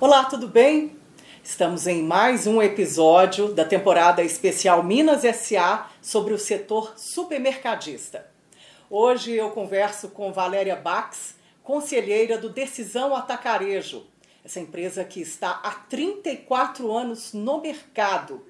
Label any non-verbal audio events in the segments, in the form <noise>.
Olá, tudo bem? Estamos em mais um episódio da temporada especial Minas SA sobre o setor supermercadista. Hoje eu converso com Valéria Bax, conselheira do Decisão Atacarejo, essa empresa que está há 34 anos no mercado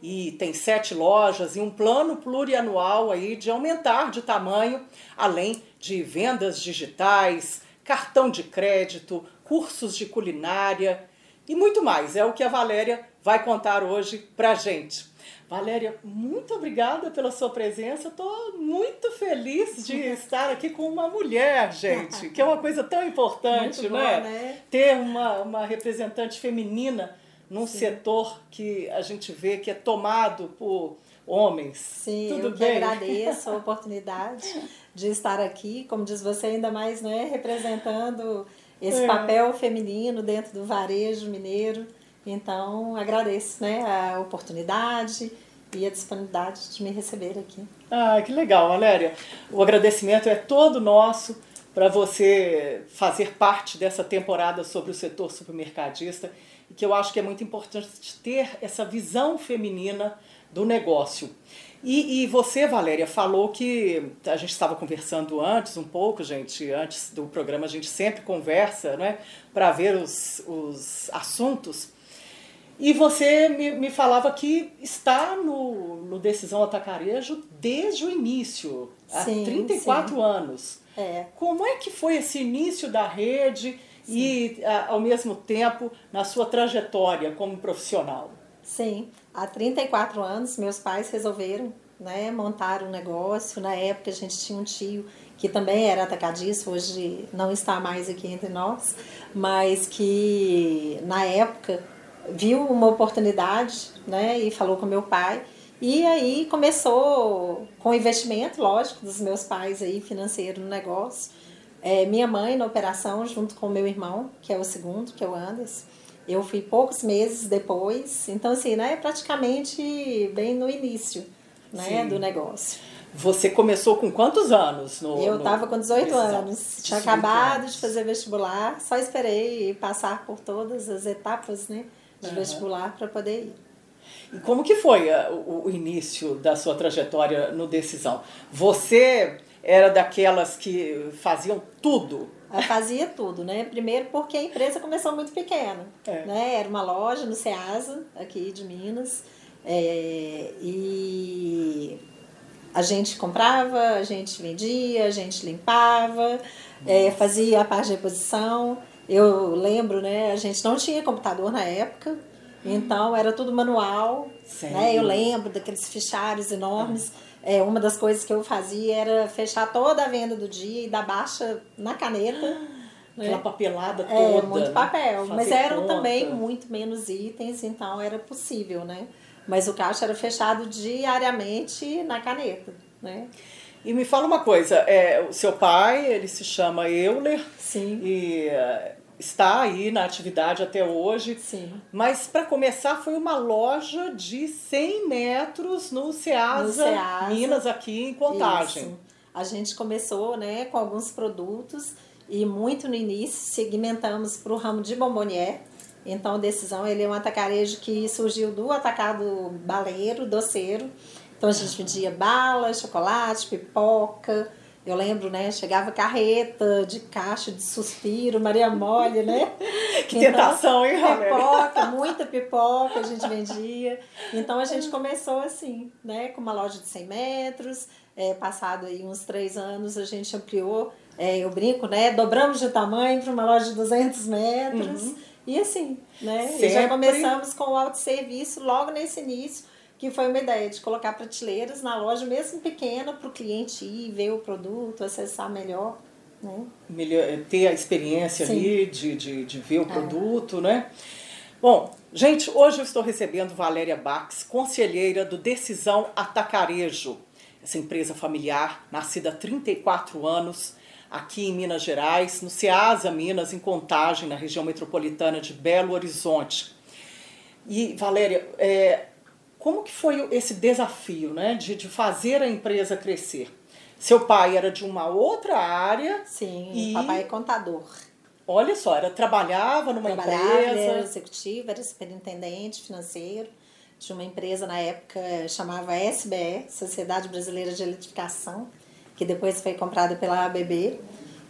e tem sete lojas e um plano plurianual aí de aumentar de tamanho, além de vendas digitais, cartão de crédito, cursos de culinária e muito mais. É o que a Valéria vai contar hoje pra gente. Valéria, muito obrigada pela sua presença. Estou muito feliz de <laughs> estar aqui com uma mulher, gente, que é uma coisa tão importante, Muito né? bom, né? Ter uma, uma representante feminina num Sim. setor que a gente vê que é tomado por homens. Sim, Tudo eu que bem? agradeço a <laughs> oportunidade de estar aqui, como diz você, ainda mais né, representando esse É. papel feminino dentro do varejo mineiro. Então, agradeço né, a oportunidade e a disponibilidade de me receber aqui. Ah, que legal, Valéria. O agradecimento é todo nosso para você fazer parte dessa temporada sobre o setor supermercadista, e que eu acho que é muito importante ter essa visão feminina do negócio. E, e você, Valéria, falou que a gente estava conversando antes um pouco, gente, antes do programa a gente sempre conversa, né, para ver os, os assuntos. E você me, me falava que está no, no Decisão Atacarejo desde o início, há Sim, 34 sim. anos. É, Como é que foi esse início da rede e, a- ao mesmo tempo, na sua trajetória como profissional? sim, há 34 anos meus pais resolveram né, montar um negócio. Na época a gente tinha um tio que também era atacadista, hoje não está mais aqui entre nós, mas que na época viu uma oportunidade né, e falou com meu pai. E aí começou com o investimento, lógico, dos meus pais aí financeiro no negócio. É, minha mãe na operação junto com meu irmão, que é o segundo, que é o Anderson. Eu fui poucos meses depois, então assim, né, praticamente bem no início, né, Sim. do negócio. Você começou com quantos anos? No, Eu no estava com 18 Decisão? anos, tinha 18 acabado anos. de fazer vestibular, só esperei passar por todas as etapas, né, de Aham. vestibular para poder ir. E como que foi o, o início da sua trajetória no Decisão? Você era daquelas que faziam tudo? Fazia tudo, né? Primeiro porque a empresa começou muito pequena, É. né? Era uma loja no Ceasa, aqui de Minas, é, e a gente comprava, a gente vendia, a gente limpava, é, fazia a parte de reposição. Eu lembro, né? A gente não tinha computador na época, então era tudo manual, Sério? né? Eu lembro daqueles fichários enormes. É, uma das coisas que eu fazia era fechar toda a venda do dia e dar baixa na caneta. <gasps> Aquela né? papelada toda. É, muito né? papel. Mas Fazer eram conta. também muito menos itens, então era possível, né? Mas o caixa era fechado diariamente na caneta, né? E me fala uma coisa, é, o seu pai, ele se chama Euler Sim, e está aí na atividade até hoje. sim. Mas para começar foi uma loja de 100 metros no Ceasa, No Ceasa. Minas aqui em Contagem. Isso. A gente começou né, com alguns produtos e muito no início segmentamos para o ramo de bombonier. Então, a Decisão ele é um atacarejo que surgiu do atacado baleiro, doceiro. Então, a gente vendia bala, chocolate, pipoca. Eu lembro, né? Chegava carreta de caixa de suspiro, Maria Mole, né? <laughs> Que tentação, hein, Valéria? Pipoca, muita pipoca a gente <laughs> vendia. Então a gente começou assim, né? Com uma loja de 100 metros. É, passado aí uns três anos, a gente ampliou. É, eu brinco, né? Dobramos de tamanho para uma loja de 200 metros. E assim, né? E já começamos com o autosserviço logo nesse início, que foi uma ideia de colocar prateleiras na loja, mesmo pequena, para o cliente ir, ver o produto, acessar melhor. Né? melhor- ter a experiência Sim. ali de, de, de ver o produto, né? Bom, gente, hoje eu estou recebendo Valéria Bax, conselheira do Decisão Atacarejo, essa empresa familiar, nascida há 34 anos, aqui em Minas Gerais, no Ceasa, Minas, em Contagem, na região metropolitana de Belo Horizonte. E, Valéria, é, como que foi esse desafio né, de, de fazer a empresa crescer? Seu pai era de uma outra área Sim, E- papai é contador. Olha só, era trabalhava numa Trabalhava, empresa. era executivo, era superintendente financeiro de uma empresa na época chamava SBE, Sociedade Brasileira de Eletrificação, que depois foi comprada pela ABB.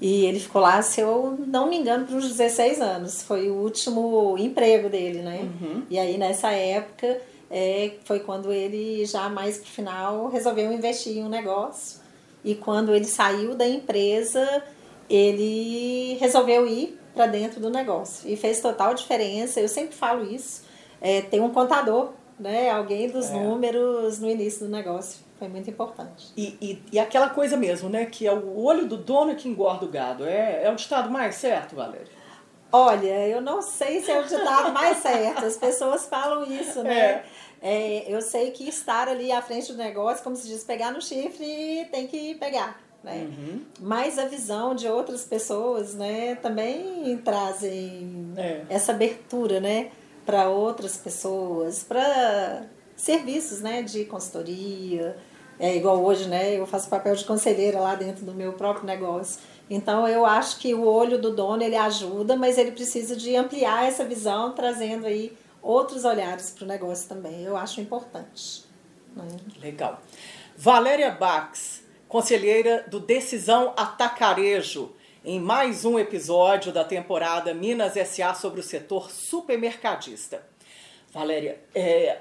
E ele ficou lá, se eu não me engano, por uns 16 anos. Foi o último emprego dele, né? Uhum. E aí, nessa época, é, foi quando ele, já mais pro final, resolveu investir em um negócio. E quando ele saiu da empresa, ele resolveu ir para dentro do negócio. E fez total diferença. Eu sempre falo isso. É, tem um contador, né? Alguém dos É. números no início do negócio. Foi muito importante. E, e, e aquela coisa mesmo, né? Que é o olho do dono que engorda o gado. É, é o ditado mais certo, Valéria? Olha, eu não sei se é o ditado mais certo. As pessoas falam isso, né? É, eu sei que estar ali à frente do negócio, como se diz, pegar no chifre, tem que pegar. Né? Uhum. Mas a visão de outras pessoas né, também trazem É. essa abertura né, para outras pessoas, para serviços né, de consultoria. É igual hoje, né? Eu faço papel de conselheira lá dentro do meu próprio negócio. Então eu acho que o olho do dono ele ajuda, mas ele precisa de ampliar essa visão, trazendo aí outros olhares para o negócio também. Eu acho importante. Né? Legal. Valéria Bax, conselheira do Decisão Atacarejo, em mais um episódio da temporada Minas SA sobre o setor supermercadista. Valéria, é,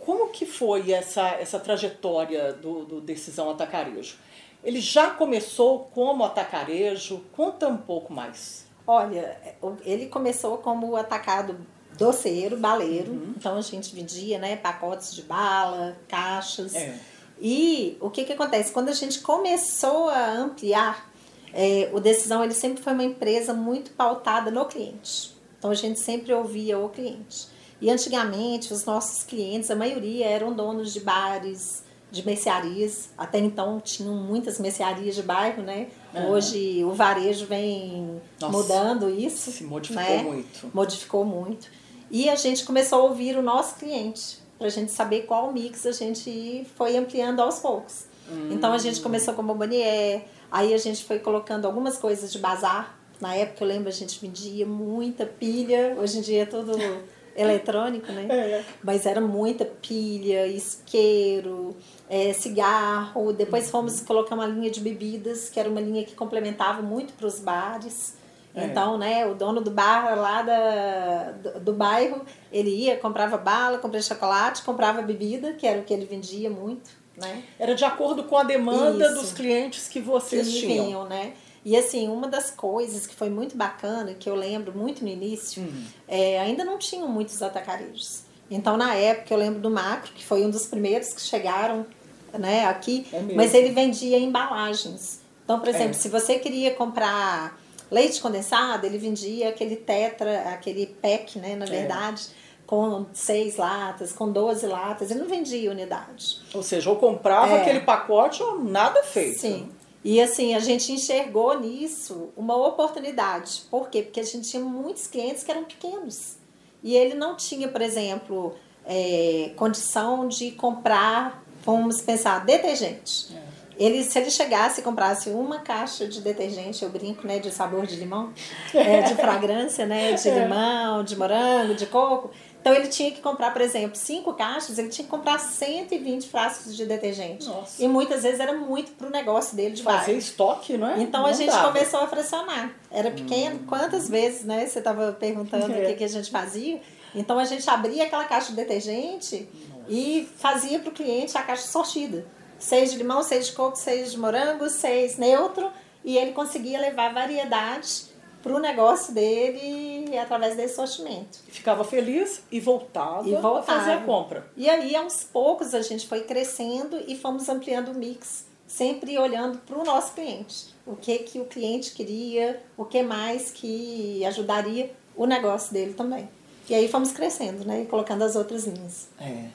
como que foi essa, essa trajetória do, do Decisão Atacarejo? Ele já começou como atacarejo? Conta um pouco mais. Olha, ele começou como atacado doceiro, baleiro. Então a gente vendia né, pacotes de bala, caixas. É. E o que, que acontece? Quando a gente começou a ampliar, é, o Decisão ele sempre foi uma empresa muito pautada no cliente. Então a gente sempre ouvia o cliente. E antigamente os nossos clientes, a maioria eram donos de bares, de mercearias. Até então tinham muitas mercearias de bairro, né? Aham. Hoje o varejo vem Nossa, mudando isso. se modificou né? muito. Modificou muito. E a gente começou a ouvir o nosso cliente, para a gente saber qual mix a gente foi ampliando aos poucos. Então a gente começou com bombonier, aí a gente foi colocando algumas coisas de bazar. Na época eu lembro a gente vendia muita pilha, hoje em dia é tudo <laughs> eletrônico, né? É. Mas era muita pilha, isqueiro, é, cigarro. Depois fomos colocar uma linha de bebidas, que era uma linha que complementava muito para os bares. É. Então, né, o dono do bar lá da, do, do bairro, ele ia, comprava bala, comprava chocolate, comprava bebida, que era o que ele vendia muito, né? Era de acordo com a demanda Isso. dos clientes que vocês que tinham. vinham, né? E assim, uma das coisas que foi muito bacana, que eu lembro muito no início, Hum. é, ainda não tinham muitos atacarejos. Então, na época, eu lembro do Macro, que foi um dos primeiros que chegaram né, aqui, É mas ele vendia embalagens. Então, por exemplo, É. se você queria comprar leite condensado, ele vendia aquele tetra, aquele pack, né, na É. verdade, com seis latas, com 12 latas. Ele não vendia unidade. Ou seja, ou comprava É. aquele pacote ou nada feito. Sim. E assim, a gente enxergou nisso uma oportunidade. Por quê? Porque a gente tinha muitos clientes que eram pequenos. E ele não tinha, por exemplo, é, condição de comprar, vamos pensar, detergente. Ele, se ele chegasse e comprasse uma caixa de detergente, eu brinco, né, de sabor de limão, <laughs> é, de fragrância, né, de limão, de morango, de coco. Então ele tinha que comprar, por exemplo, cinco caixas, ele tinha que comprar 120 frascos de detergente. Nossa. E muitas vezes era muito pro negócio dele de Fazer bairro. estoque, não é? Então Não a gente dava. começou a fracionar. Era pequeno. Quantas vezes, né? Você estava perguntando É. o que, que a gente fazia. Então a gente abria aquela caixa de detergente e fazia para o cliente a caixa sortida. Seis de limão, seis de coco, seis de morango, seis neutro. E ele conseguia levar variedade para o negócio dele através desse sortimento. Ficava feliz e voltava, E a voltava. fazer a compra. E aí, aos poucos, a gente foi crescendo e fomos ampliando o mix, sempre olhando para o nosso cliente. O que, que o cliente queria, o que mais que ajudaria o negócio dele também. E aí fomos crescendo, né? E colocando as outras linhas. É.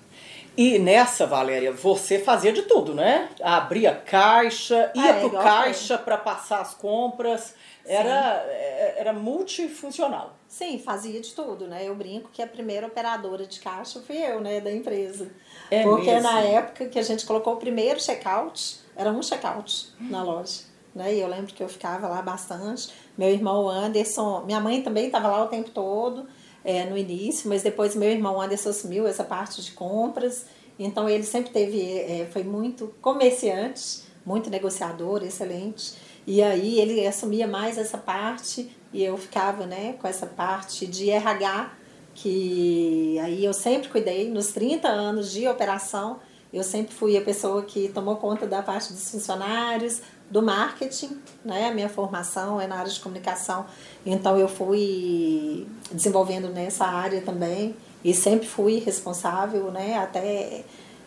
E nessa, Valéria, você fazia de tudo, né? Abria caixa, ia É, pro caixa para passar as compras. Era, é, era multifuncional. Sim, fazia de tudo, né? Eu brinco que a primeira operadora de caixa fui eu, né? Da empresa. É Porque mesmo? na época que a gente colocou o primeiro check-out, era um check-out na loja. né? E eu lembro que eu ficava lá bastante. Meu irmão Anderson, minha mãe também estava lá o tempo todo é, no início, mas depois meu irmão Anderson assumiu essa parte de compras. Então ele sempre teve, é, foi muito comerciante, muito negociador, excelente. E aí ele assumia mais essa parte e eu ficava, né, com essa parte de RH, que aí eu sempre cuidei nos 30 anos de operação eu sempre fui a pessoa que tomou conta da parte dos funcionários, do marketing, né? A minha formação é na área de comunicação, então eu fui desenvolvendo nessa área também e sempre fui responsável, né? Até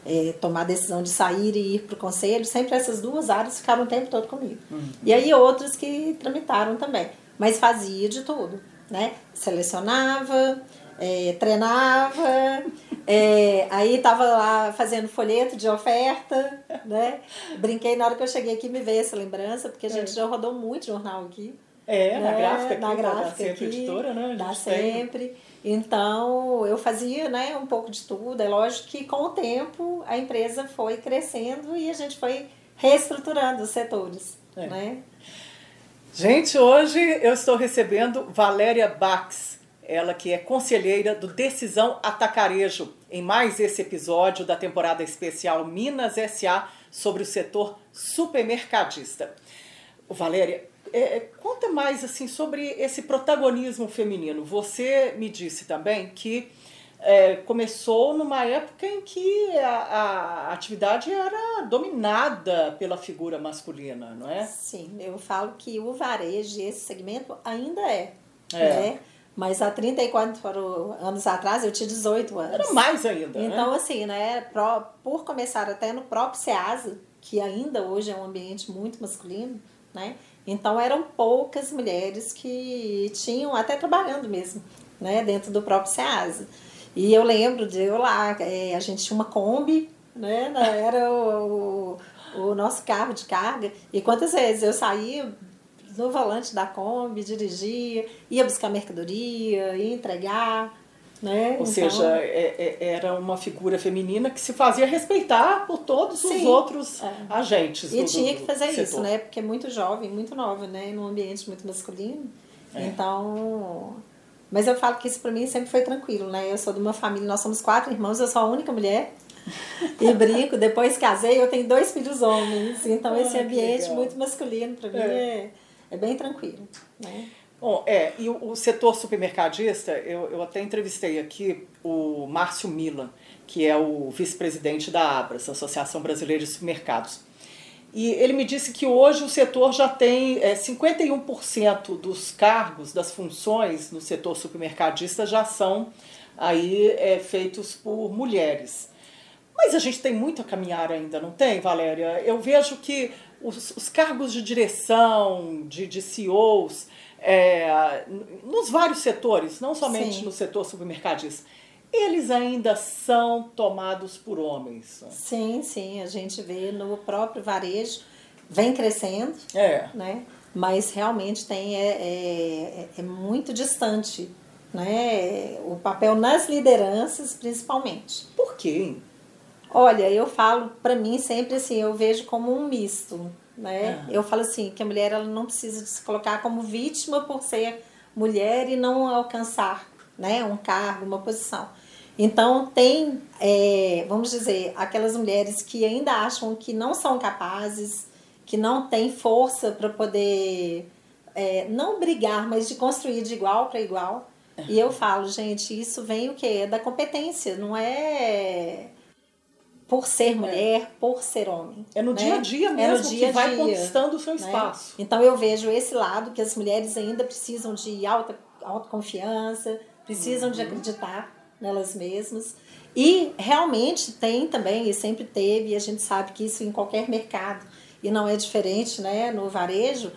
é, tomar a decisão de sair e ir para o conselho, sempre essas duas áreas ficaram o tempo todo comigo. Uhum. E aí outros que tramitaram também, mas fazia de tudo, né? Selecionava, é, treinava, é, aí tava lá fazendo folheto de oferta, né? Brinquei na hora que eu cheguei aqui, me veio essa lembrança, porque a gente é. já rodou muito jornal aqui. É, né? na gráfica aqui, na gráfica da Sempre aqui, Editora, né? Da Sempre. Então, eu fazia né, um pouco de tudo. É lógico que com o tempo a empresa foi crescendo e a gente foi reestruturando os setores, é. né? Gente, hoje eu estou recebendo Valéria Bax, ela que é conselheira do Decisão Atacarejo, em mais esse episódio da temporada especial Minas SA sobre o setor supermercadista. Valéria, é, é, conta mais assim sobre esse protagonismo feminino. Você me disse também que é, começou numa época em que a, a, atividade era dominada pela figura masculina, não é? Sim, eu falo que o varejo, esse segmento, ainda é. é. Né? Mas há 34 anos atrás eu tinha 18 anos. Era mais ainda. Né? Então, né? assim, né, por começar até no próprio SEASA, que ainda hoje é um ambiente muito masculino, né? Então eram poucas mulheres que tinham, até trabalhando mesmo, né, dentro do próprio SEASA. E eu lembro de eu lá, é, a gente tinha uma Kombi, né? Era o, o, o nosso carro de carga. E quantas vezes eu saía no volante da Kombi, dirigia, ia buscar mercadoria, ia entregar. Né? Ou então... seja, é, é, era uma figura feminina que se fazia respeitar por todos Sim, os outros é. agentes. E do, tinha que fazer isso, setor. né? Porque é muito jovem, muito nova, né? Num ambiente muito masculino. É. Então. Mas eu falo que isso para mim sempre foi tranquilo, né? Eu sou de uma família, nós somos quatro irmãos, eu sou a única mulher. <laughs> e brinco, depois casei, eu tenho dois filhos homens. Então esse ambiente muito masculino para mim é, é bem tranquilo. Né? Bom, é, e o, o, setor supermercadista, eu, eu até entrevistei aqui o Márcio Milan, que é o vice-presidente da Abras, Associação Brasileira de Supermercados. E ele me disse que hoje o setor já tem é, 51% dos cargos, das funções no setor supermercadista já são aí é, feitos por mulheres. Mas a gente tem muito a caminhar ainda, não tem, Valéria? Eu vejo que os, os cargos de direção, de, de CEOs, é, nos vários setores, não somente Sim. no setor supermercadista, eles ainda são tomados por homens. Sim, sim, a gente vê no próprio varejo, vem crescendo, é. né? mas realmente tem, é, é, é muito distante né? o papel nas lideranças, principalmente. Por quê? Olha, eu falo para mim sempre assim, eu vejo como um misto, né? Uhum. Eu falo assim que a mulher ela não precisa se colocar como vítima por ser mulher e não alcançar, né, um cargo, uma posição. Então tem, é, vamos dizer, aquelas mulheres que ainda acham que não são capazes, que não têm força para poder é, não brigar, mas de construir de igual para igual. Uhum. E eu falo, gente, isso vem o quê? Da competência, não é por ser é. mulher, é. por ser homem. É no né? dia a dia mesmo é no dia que vai dia, conquistando o seu né? espaço. Então eu vejo esse lado que as mulheres ainda precisam de alta autoconfiança, precisam uhum. de acreditar nelas mesmas. E realmente tem também, e sempre teve, e a gente sabe que isso em qualquer mercado, e não é diferente né, no varejo,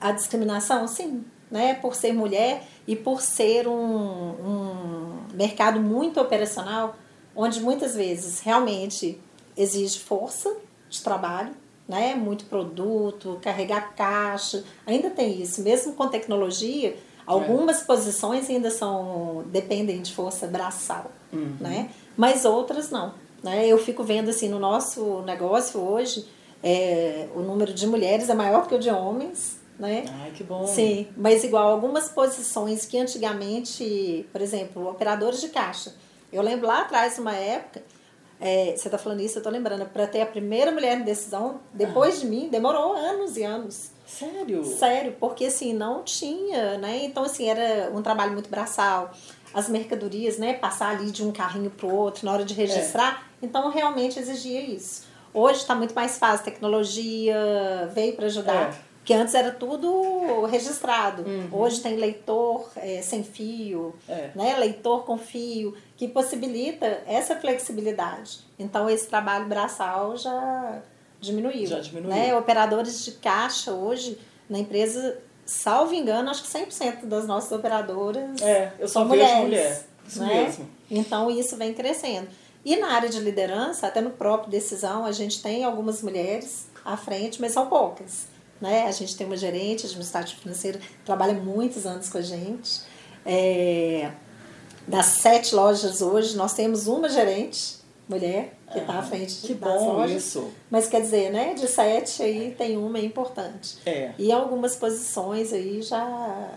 a discriminação, sim, né, por ser mulher e por ser um, um mercado muito operacional, onde muitas vezes realmente exige força de trabalho, né? muito produto, carregar caixa, ainda tem isso, mesmo com tecnologia, algumas é. posições ainda são dependem de força braçal, uhum. né? mas outras não. Né? Eu fico vendo assim no nosso negócio hoje, é, o número de mulheres é maior que o de homens, né? Ai, que bom. Sim, mas igual algumas posições que antigamente, por exemplo, operadores de caixa. Eu lembro lá atrás, uma época, é, você está falando isso, eu estou lembrando, para ter a primeira mulher em decisão, depois ah. de mim, demorou anos e anos. Sério? Sério, porque assim, não tinha, né? Então, assim, era um trabalho muito braçal. As mercadorias, né? Passar ali de um carrinho para o outro na hora de registrar. É. Então, realmente exigia isso. Hoje está muito mais fácil, tecnologia veio para ajudar. É. Porque antes era tudo registrado. Uhum. Hoje tem leitor é, sem fio, é. né? leitor com fio, que possibilita essa flexibilidade. Então, esse trabalho braçal já diminuiu. Já diminuiu. Né? Operadores de caixa hoje, na empresa, salvo engano, acho que 100% das nossas operadoras é, eu só são mulheres. Mulher. Isso né? mesmo. Então, isso vem crescendo. E na área de liderança, até no próprio decisão, a gente tem algumas mulheres à frente, mas são poucas. Né? A gente tem uma gerente administrativa financeira que trabalha muitos anos com a gente. É, das sete lojas hoje, nós temos uma gerente, mulher, que está à frente que das bom lojas. Isso. Mas quer dizer, né, de sete aí tem uma importante. É. E algumas posições aí já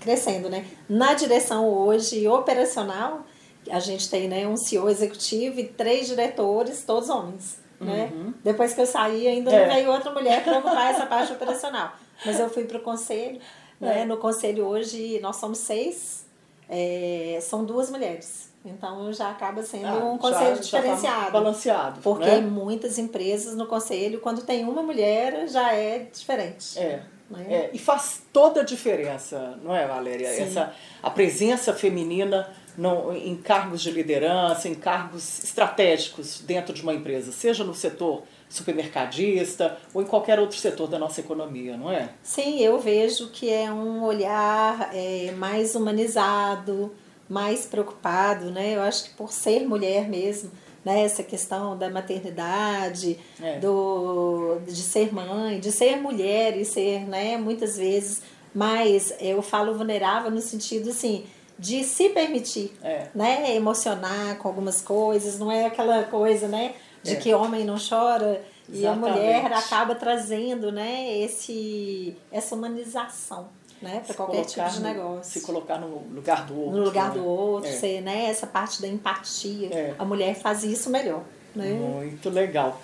crescendo, né? Na direção hoje operacional, a gente tem né, um CEO executivo e três diretores, todos homens. Né? Uhum. Depois que eu saí, ainda é. não veio outra mulher para ocupar essa parte operacional. Mas eu fui para o conselho. Né? É. No conselho hoje nós somos seis, é, são duas mulheres. Então já acaba sendo ah, um conselho já, tá diferenciado. Já balanceado. Porque né? muitas empresas no conselho, quando tem uma mulher, já é diferente. É. Né? é. E faz toda a diferença, não é, Valéria? Sim. Essa, a presença feminina no, em cargos de liderança, em cargos estratégicos dentro de uma empresa, seja no setor supermercadista ou em qualquer outro setor da nossa economia, não é? Sim, eu vejo que é um olhar é, mais humanizado, mais preocupado, né? Eu acho que por ser mulher mesmo, né? Essa questão da maternidade, é. do, de ser mãe, de ser mulher e ser, né? Muitas vezes mais, eu falo vulnerável no sentido assim de se permitir, é. né, emocionar com algumas coisas, não é aquela coisa, né, de é. que homem não chora Exatamente. e a mulher acaba trazendo, né, esse essa humanização, né, para qualquer tipo de negócio. Se colocar no lugar do outro. No lugar né? do outro, é. ser, né, essa parte da empatia. É. A mulher faz isso melhor, né? Muito legal.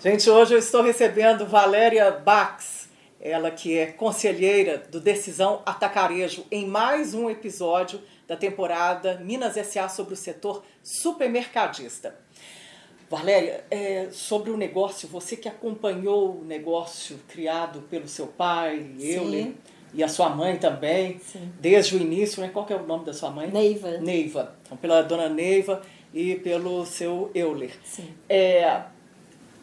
Gente, hoje eu estou recebendo Valéria Bax, ela que é conselheira do Decisão Atacarejo, em mais um episódio da temporada Minas S.A. sobre o setor supermercadista. Valéria, é, sobre o negócio, você que acompanhou o negócio criado pelo seu pai, Euler, e a sua mãe também, Sim. desde o início, né? qual é o nome da sua mãe? Neiva. Neiva. Então, pela dona Neiva e pelo seu Euler. Sim. É,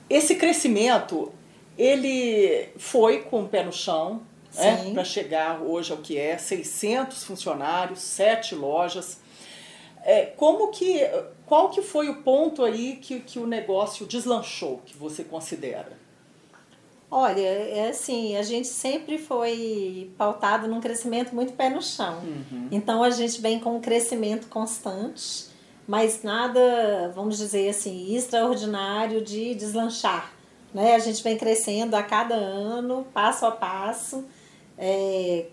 esse crescimento ele foi com o pé no chão né, para chegar hoje ao que é 600 funcionários, sete lojas. É, como que, qual que foi o ponto aí que, que o negócio deslanchou, que você considera? Olha, é assim, a gente sempre foi pautado num crescimento muito pé no chão. Uhum. Então a gente vem com um crescimento constante, mas nada, vamos dizer assim, extraordinário de deslanchar. Né? A gente vem crescendo a cada ano, passo a passo. É,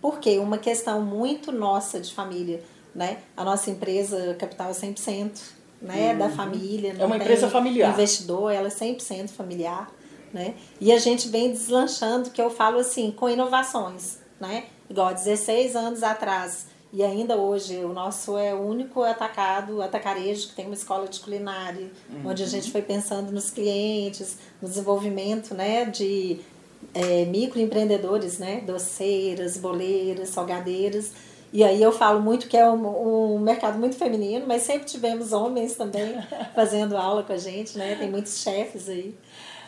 porque uma questão muito nossa de família, né? A nossa empresa capital é 100% né? Uhum. da família. é uma empresa familiar. Investidor, ela é 100% familiar. Né? E a gente vem deslanchando, que eu falo assim, com inovações. Né? Igual 16 anos atrás, e ainda hoje, o nosso é o único atacado, atacarejo, que tem uma escola de culinária, uhum. onde a gente foi pensando nos clientes, no desenvolvimento né, de é, microempreendedores, né, doceiras, boleiras, salgadeiras. E aí eu falo muito que é um, um mercado muito feminino, mas sempre tivemos homens também <laughs> fazendo aula com a gente, né? Tem muitos chefes aí.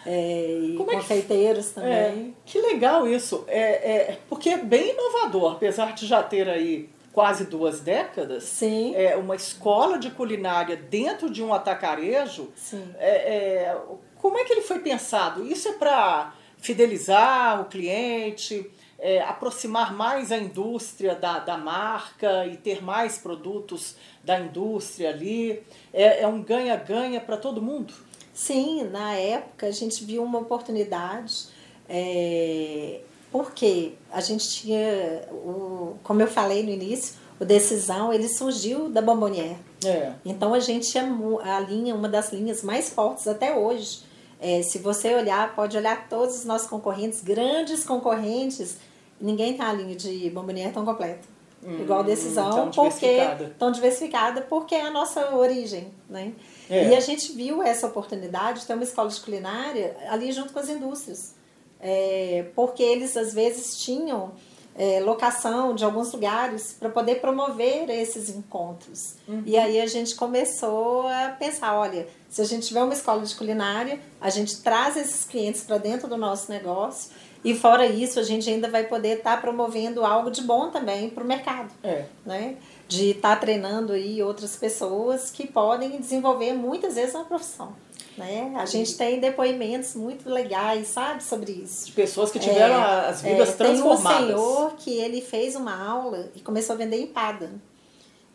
É, e Como confeiteiros é que, também. É, que legal isso. É, é, porque é bem inovador, apesar de já ter aí quase duas décadas, Sim. É, uma escola de culinária dentro de um atacarejo. Sim. É, é, como é que ele foi pensado? Isso é para fidelizar o cliente, é, aproximar mais a indústria da, da marca e ter mais produtos da indústria ali? É, é um ganha-ganha para todo mundo? Sim, na época a gente viu uma oportunidade, é, porque a gente tinha, o, como eu falei no início, o Decisão ele surgiu da Bombonier. É. Então a gente é a linha, uma das linhas mais fortes até hoje. É, se você olhar, pode olhar todos os nossos concorrentes, grandes concorrentes, ninguém tem a linha de Bombonier tão completa. Hum, Igual decisão, tão porque tão diversificada, porque é a nossa origem, né? É. E a gente viu essa oportunidade de ter uma escola de culinária ali junto com as indústrias. É, porque eles às vezes tinham é, locação de alguns lugares para poder promover esses encontros. Uhum. E aí a gente começou a pensar, olha, se a gente tiver uma escola de culinária, a gente traz esses clientes para dentro do nosso negócio e fora isso, a gente ainda vai poder estar tá promovendo algo de bom também para o mercado. É. Né? De estar tá treinando aí outras pessoas que podem desenvolver muitas vezes uma profissão. Né? A gente tem depoimentos muito legais, sabe, sobre isso. De pessoas que tiveram é, as vidas é, transformadas. Tem um senhor que ele fez uma aula e começou a vender empada.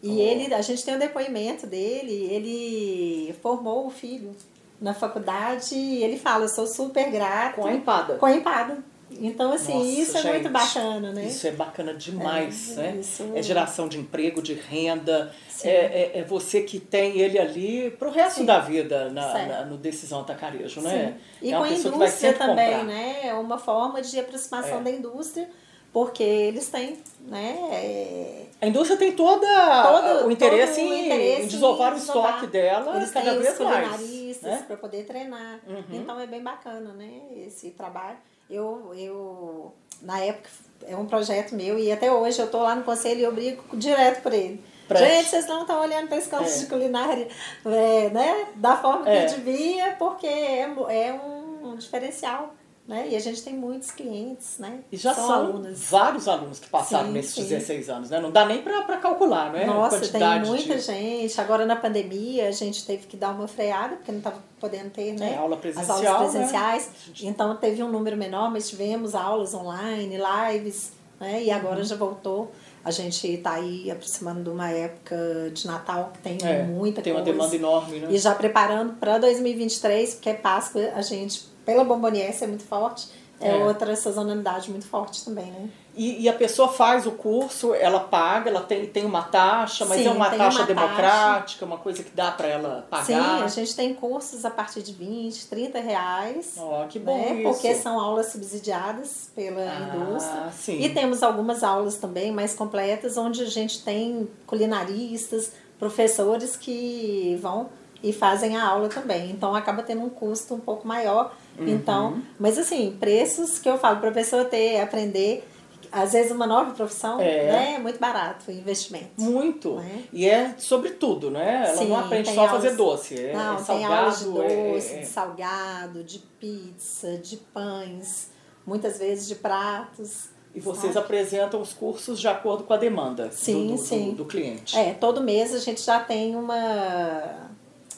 E oh. ele, a gente tem um depoimento dele, ele formou o filho na faculdade e ele fala, eu sou super grato. Com a empada. Com a empada. Então, assim, Nossa, isso é muito bacana, né? Isso é bacana demais, é, né? Isso... É geração de emprego, de renda. É, é, é, você que tem ele ali para o resto Sim. da vida na, na, no Decisão Atacarejo, né? Sim. E é com a indústria também, comprar. né? É uma forma de aproximação é. da indústria, porque eles têm, né? É a indústria tem toda todo, o interesse, todo em, interesse em desovar o estoque dela eles cada têm vez os mais. Né? para poder treinar. Uhum. Então é bem bacana, né? Esse trabalho. Eu, eu, na época, é um projeto meu e até hoje eu estou lá no conselho e eu brigo direto por ele. Gente, vocês não estão olhando para a escola é. de culinária é, né, da forma é. que devia, porque é, é um diferencial né? E a gente tem muitos clientes, né? E já são, são vários alunos que passaram sim, nesses sim. 16 anos, né? Não dá nem para calcular, não é? Nossa, tem muita de... gente. Agora na pandemia a gente teve que dar uma freada, porque não estava podendo ter, né? É, aula As aulas presenciais. Né? Então teve um número menor, mas tivemos aulas online, lives, né? E agora uhum. já voltou. A gente está aí aproximando de uma época de Natal que tem é, muita tem coisa. Tem uma demanda enorme, né? E já preparando para 2023, porque é Páscoa, a gente pela bomboniense é muito forte, é, é, outra sazonalidade muito forte também, né? E, e, a pessoa faz o curso, ela paga, ela tem, tem uma taxa, mas Sim, é uma taxa uma democrática, taxa. uma coisa que dá para ela pagar. Sim, a gente tem cursos a partir de 20, 30 reais. Ó, oh, que bom né? isso. Porque são aulas subsidiadas pela ah, indústria. Sim. E temos algumas aulas também mais completas, onde a gente tem culinaristas, professores que vão e fazem a aula também. Então acaba tendo um custo um pouco maior Uhum. Então, mas assim, preços que eu falo para a pessoa ter, aprender, às vezes uma nova profissão, é, né, é muito barato o investimento. Muito. Né? E é sobre tudo, né? Ela Sim, não aprende só a fazer doce. É não, salgado, tem aulas de doce, é... de salgado, de pizza, de pães, muitas vezes de pratos. E vocês sabe? apresentam os cursos de acordo com a demanda sim, do, do, sim. Do, do, cliente. É, todo mês a gente já tem uma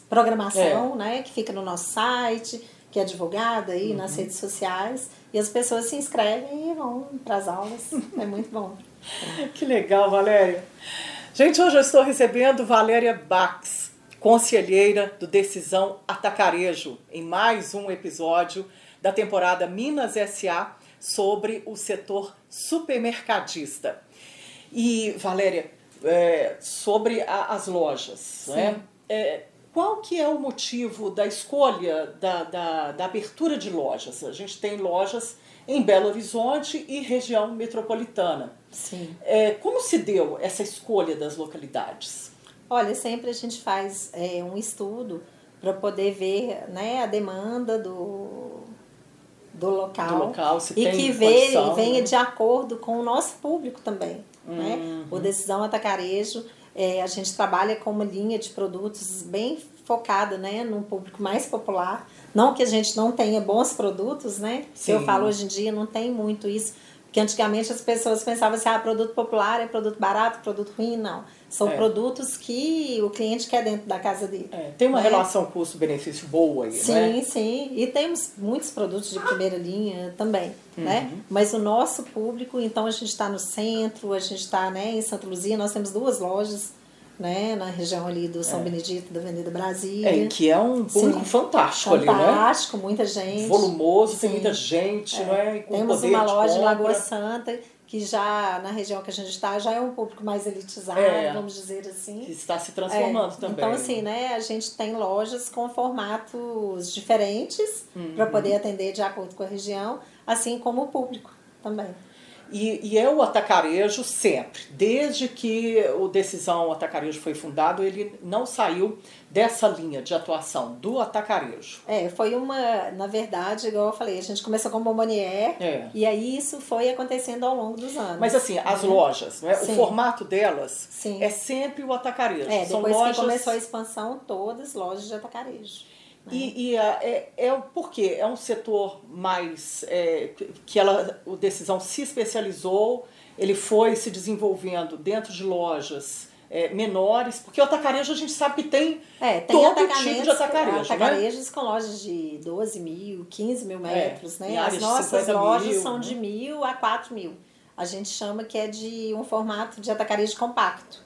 programação, é. né, que fica no nosso site que é divulgada aí uhum. nas redes sociais e as pessoas se inscrevem e vão para as aulas. é muito bom. <laughs> que legal, Valéria. Gente, hoje eu estou recebendo Valéria Bax, conselheira do Decisão Atacarejo, em mais um episódio da temporada Minas SA sobre o setor supermercadista. E, Valéria, é, sobre a, as lojas, Sim. né? É, qual que é o motivo da escolha da, da, da, abertura de lojas? A gente tem lojas em Belo Horizonte e região metropolitana. Sim. É, como se deu essa escolha das localidades? Olha, sempre a gente faz é, um estudo para poder ver né, a demanda do, do local, do local e que vê, venha né? de acordo com o nosso público também. Uhum. Né? O Decisão Atacarejo é, a gente trabalha com uma linha de produtos bem focada né, num público mais popular. Não que a gente não tenha bons produtos, né? Se eu falo hoje em dia, não tem muito isso. Porque antigamente as pessoas pensavam assim, ah, produto popular é produto barato, produto ruim. Não. São é. produtos que o cliente quer dentro da casa dele. É. Tem uma né? relação custo-benefício boa aí, sim, né? Sim, sim. E temos muitos produtos de primeira linha também, né? uhum. né? Mas o nosso público, então a gente está no centro, a gente está né, em Santa Luzia, nós temos duas lojas né, na região ali do São É. Benedito, da Avenida Brasília. É, que é um público Sim. fantástico, ali, né? Fantástico, muita gente. Volumoso, tem Sim. muita gente, não é? Com Temos uma loja em. Lagoa Santa, que já na região que a gente está, já é um público mais elitizado, É. vamos dizer assim. que está se transformando É, também. Então, assim, né, a gente tem lojas com formatos diferentes Uhum. para poder atender de acordo com a região, assim como o público também. E, e é o atacarejo sempre. Desde que o Decisão Atacarejo foi fundado, ele não saiu dessa linha de atuação do atacarejo. É, foi uma, na verdade, igual eu falei, a gente começou com bombonier É. e aí isso foi acontecendo ao longo dos anos. Mas assim, as né? lojas, não é? o formato delas Sim. é sempre o atacarejo. É, São depois lojas que começou a expansão, todas lojas de atacarejo. E, e a- é, é o porquê? É um setor mais é, que- ela, o Decisão se especializou, ele foi se desenvolvendo dentro de lojas é, menores, porque o atacarejo a gente sabe que tem, É, tem todo tipo de atacarejo, né? atacarejos com lojas de 12 mil, 15 mil metros, em né? As nossas 50 lojas mil, são né? de mil a 4 mil. A gente chama que é de um formato de atacarejo compacto,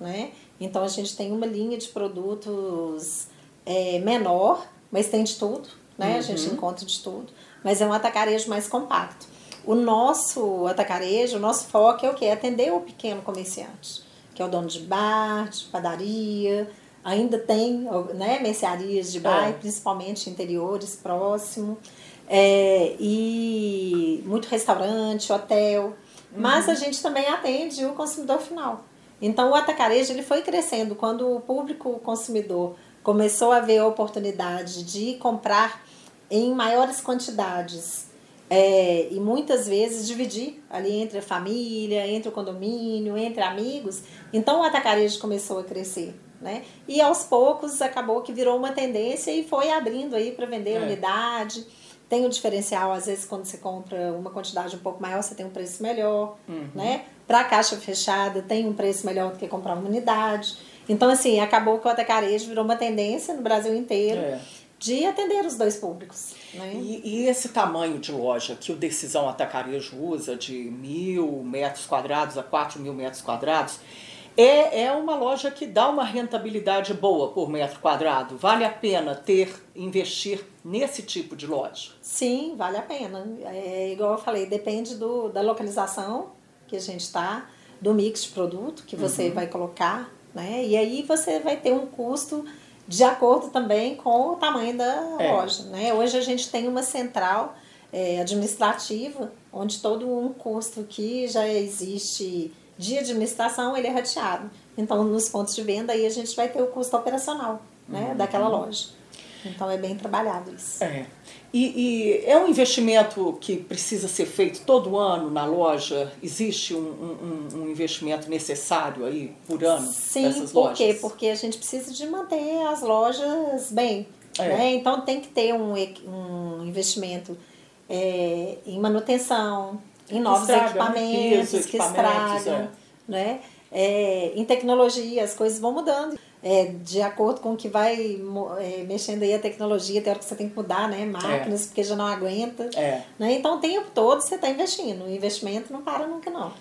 né? Então a gente tem uma linha de produtos é, menor, mas tem de tudo, né? A gente Uhum. encontra de tudo, mas é um atacarejo mais compacto. O nosso atacarejo, o nosso foco é o que? É atender o pequeno comerciante, que é o dono de bar, de padaria, ainda tem né, mercearias de bar, É. principalmente interiores próximo, é, e muito restaurante, hotel, mas a gente também atende o consumidor final. Então o atacarejo ele foi crescendo quando o público consumidor começou a ver a oportunidade de comprar em maiores quantidades é, e muitas vezes dividir ali entre a família, entre o condomínio, entre amigos. Então o atacarejo começou a crescer. Né? E aos poucos acabou que virou uma tendência e foi abrindo aí para vender É. unidade. Tem o diferencial, às vezes, quando você compra uma quantidade um pouco maior, você tem um preço melhor. Né? Para caixa fechada, tem um preço melhor do que comprar uma unidade. Então, assim, acabou que o atacarejo virou uma tendência no Brasil inteiro É. de atender os dois públicos. Né? E, e esse tamanho de loja que o Decisão Atacarejo usa, de mil metros quadrados a quatro mil metros quadrados, é, é uma loja que dá uma rentabilidade boa por metro quadrado. Vale a pena ter, investir nesse tipo de loja? Sim, vale a pena. É igual eu falei, depende do, da localização que a gente está, do mix de produto que você Uhum. vai colocar, né? E aí você vai ter um custo de acordo também com o tamanho da É. loja, né? Hoje a gente tem uma central é, administrativa, onde todo um custo que já existe de administração, ele é rateado. Então, nos pontos de venda, aí a gente vai ter o custo operacional, né? Daquela loja. Então, é bem trabalhado isso. É. E, e é um investimento que precisa ser feito todo ano na loja? Existe um, um- um- investimento necessário aí por ano Sim, nessas por lojas? quê? Porque a gente precisa de manter as lojas bem. É. Né? Então tem que ter um, um investimento é, em manutenção, em novos né? equipamentos Isso, que equipamentos, estragam, né? É, em tecnologia, as coisas vão mudando. É, de acordo com o que vai é, mexendo aí a tecnologia, tem hora que você tem que mudar, né? Máquinas, porque já não aguenta. É. Né? Então, o tempo todo você está investindo. O investimento não para nunca, não.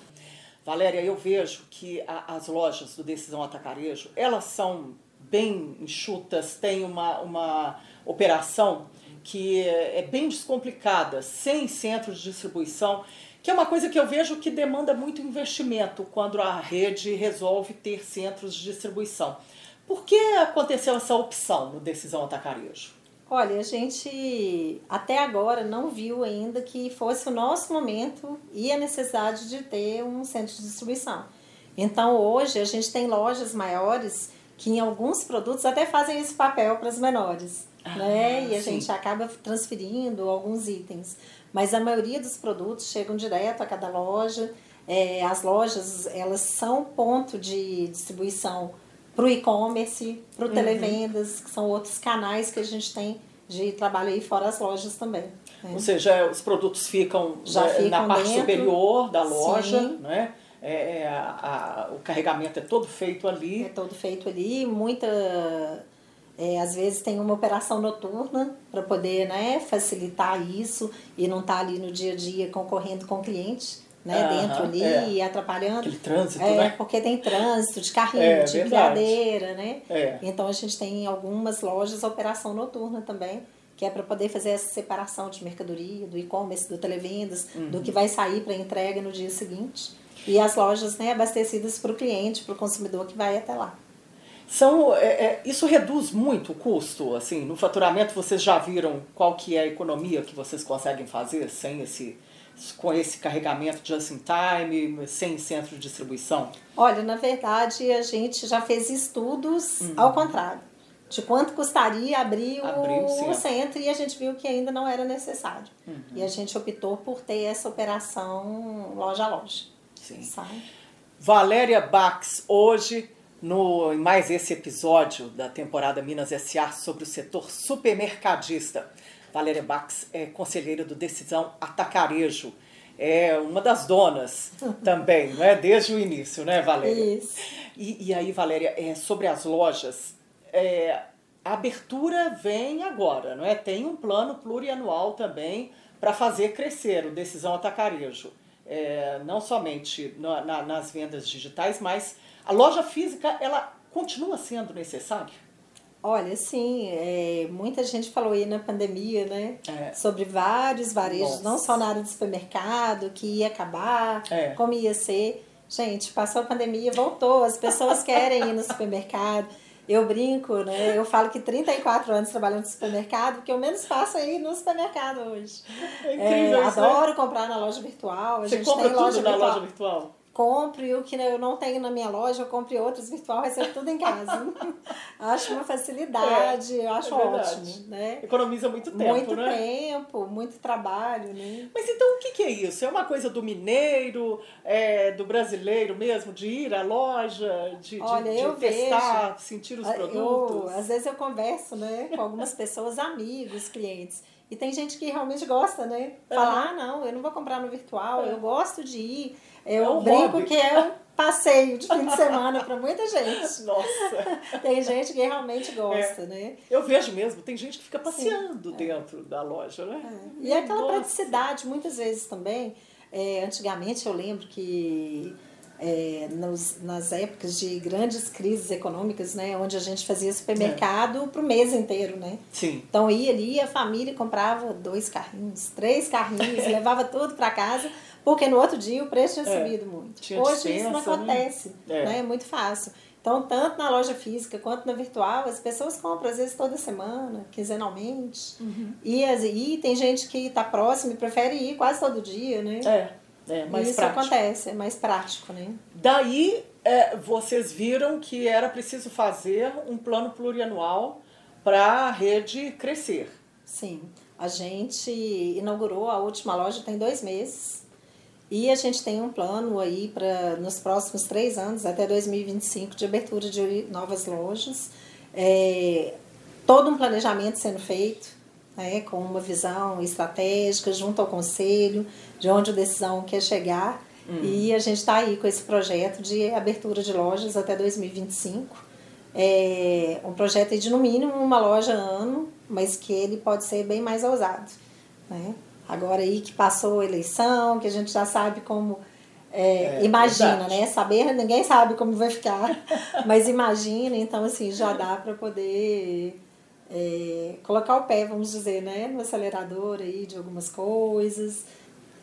Valéria, eu vejo que a- as lojas do Decisão Atacarejo, elas são bem enxutas, tem uma, uma operação que é é bem descomplicada, sem centro de distribuição, que é uma coisa que eu vejo que demanda muito investimento quando a rede resolve ter centros de distribuição. Por que aconteceu essa opção no Decisão Atacarejo? Olha, a gente até agora não viu ainda que fosse o nosso momento e a necessidade de ter um centro de distribuição. Então hoje a gente tem lojas maiores que em alguns produtos até fazem esse papel para as menores. Ah, né? E a sim. gente acaba transferindo alguns itens. Mas a maioria dos produtos chegam direto a cada loja. É, as lojas elas são ponto de distribuição para o e-commerce, para o televendas, que são outros canais que a gente tem de trabalho aí fora as lojas também. né? Ou seja, os produtos ficam, Já né, na ficam parte dentro. superior da loja, Sim. né? É, é, a- a- o carregamento é todo feito ali. É todo feito ali, muita. é, às vezes tem uma operação noturna para poder né, facilitar isso e não estar ali no dia a dia concorrendo com o cliente. Né, dentro ali, é. atrapalhando. Aquele trânsito, É, né? porque tem trânsito de carrinho, É, de empilhadeira, né? É. Então a gente tem em algumas lojas operação noturna também, que é para poder fazer essa separação de mercadoria, do e-commerce, do televendas, Uhum. do que vai sair para entrega no dia seguinte. E as lojas né, abastecidas para o cliente, para o consumidor que vai até lá. São, é, é, isso reduz muito o custo, assim, no faturamento vocês já viram qual que é a economia que vocês conseguem fazer sem esse, com esse carregamento just in time, sem centro de distribuição? Olha, na verdade, a gente já fez estudos Uhum. ao contrário. De quanto custaria abrir o, Abrir o centro. centro. e a gente viu que ainda não era necessário. Uhum. E a gente optou por ter essa operação loja a loja. Sim. Sabe? Valéria Bax, hoje, no, em mais esse episódio da temporada Minas S.A. sobre o setor supermercadista. Valéria Bax é conselheira do Decisão Atacarejo. É uma das donas <laughs> também, não é? Desde o início, né, Valéria? Isso. E, e aí, Valéria, é, sobre as lojas, é, a abertura vem agora, não é? Tem um plano plurianual também para fazer crescer o Decisão Atacarejo. É, não somente na- na- nas vendas digitais, mas a loja física, ela continua sendo necessária? Olha, sim, é, muita gente falou aí na pandemia, né? É. Sobre vários varejos, Nossa. não só na área de supermercado, que ia acabar, É. como ia ser. Gente, passou a pandemia, voltou, as pessoas querem ir no supermercado. Eu brinco, né? Eu falo que 34 anos trabalhando no supermercado, que eu menos faço é ir no supermercado hoje. É incrível É, isso, né? adoro comprar na loja virtual. A Você gente compra tem tudo loja na virtual. loja virtual? Compro e o que eu não tenho na minha loja, eu compro em outras virtual, recebo tudo em casa. <laughs> acho uma facilidade, eu acho é ótimo, né? Economiza muito tempo, muito né? tempo, muito trabalho, né? Mas então o que, que é isso? É uma coisa do mineiro, é, do brasileiro mesmo, de ir à loja, de, de- Olha, de eu testar, sentir os Ah, produtos? Eu, às vezes eu converso, né, com algumas pessoas, amigos, clientes. E tem gente que realmente gosta, né? Fala, ah, não, eu não vou comprar no virtual, eu gosto de ir. Eu É um brinco hobby. que é um passeio de fim de semana para muita gente. <laughs> Nossa, <laughs> Tem gente que realmente É. gosta, né? eu vejo mesmo, tem gente que fica passeando dentro da loja, né? E aquela Nossa. praticidade, muitas vezes também. é, antigamente eu lembro que é, nos, nas épocas de grandes crises econômicas, né, onde a gente fazia supermercado para o mês inteiro, né? Sim. Então ia ali, a família comprava dois carrinhos, três carrinhos, <laughs> levava tudo para casa, porque no outro dia o preço tinha É, subido muito. tinha Hoje isso não dispensa, né? acontece, É. né? É muito fácil. Então, tanto na loja física quanto na virtual, as pessoas compram às vezes toda semana, quinzenalmente. Uhum. E, as- e tem gente que está próximo e prefere ir quase todo dia, né? É, é mais isso prático. acontece, é mais prático, né? Daí é, vocês viram que era preciso fazer um plano plurianual para a rede crescer. Sim. A gente inaugurou a última loja tem dois meses. E a gente tem um plano aí para nos próximos três anos, até 2025, de abertura de novas lojas. É, todo um planejamento sendo feito, né, com uma visão estratégica junto ao conselho, de onde a decisão quer chegar. E a gente está aí com esse projeto de abertura de lojas até 2025. É um projeto de no mínimo uma loja ano, mas que ele pode ser bem mais ousado. Né? Agora aí que passou a eleição, que a gente já sabe como. é, É, imagina, verdade. né? Saber, ninguém sabe como vai ficar, <laughs> mas imagina, então assim, já dá para poder é, colocar o pé, vamos dizer, né? No acelerador aí de algumas coisas.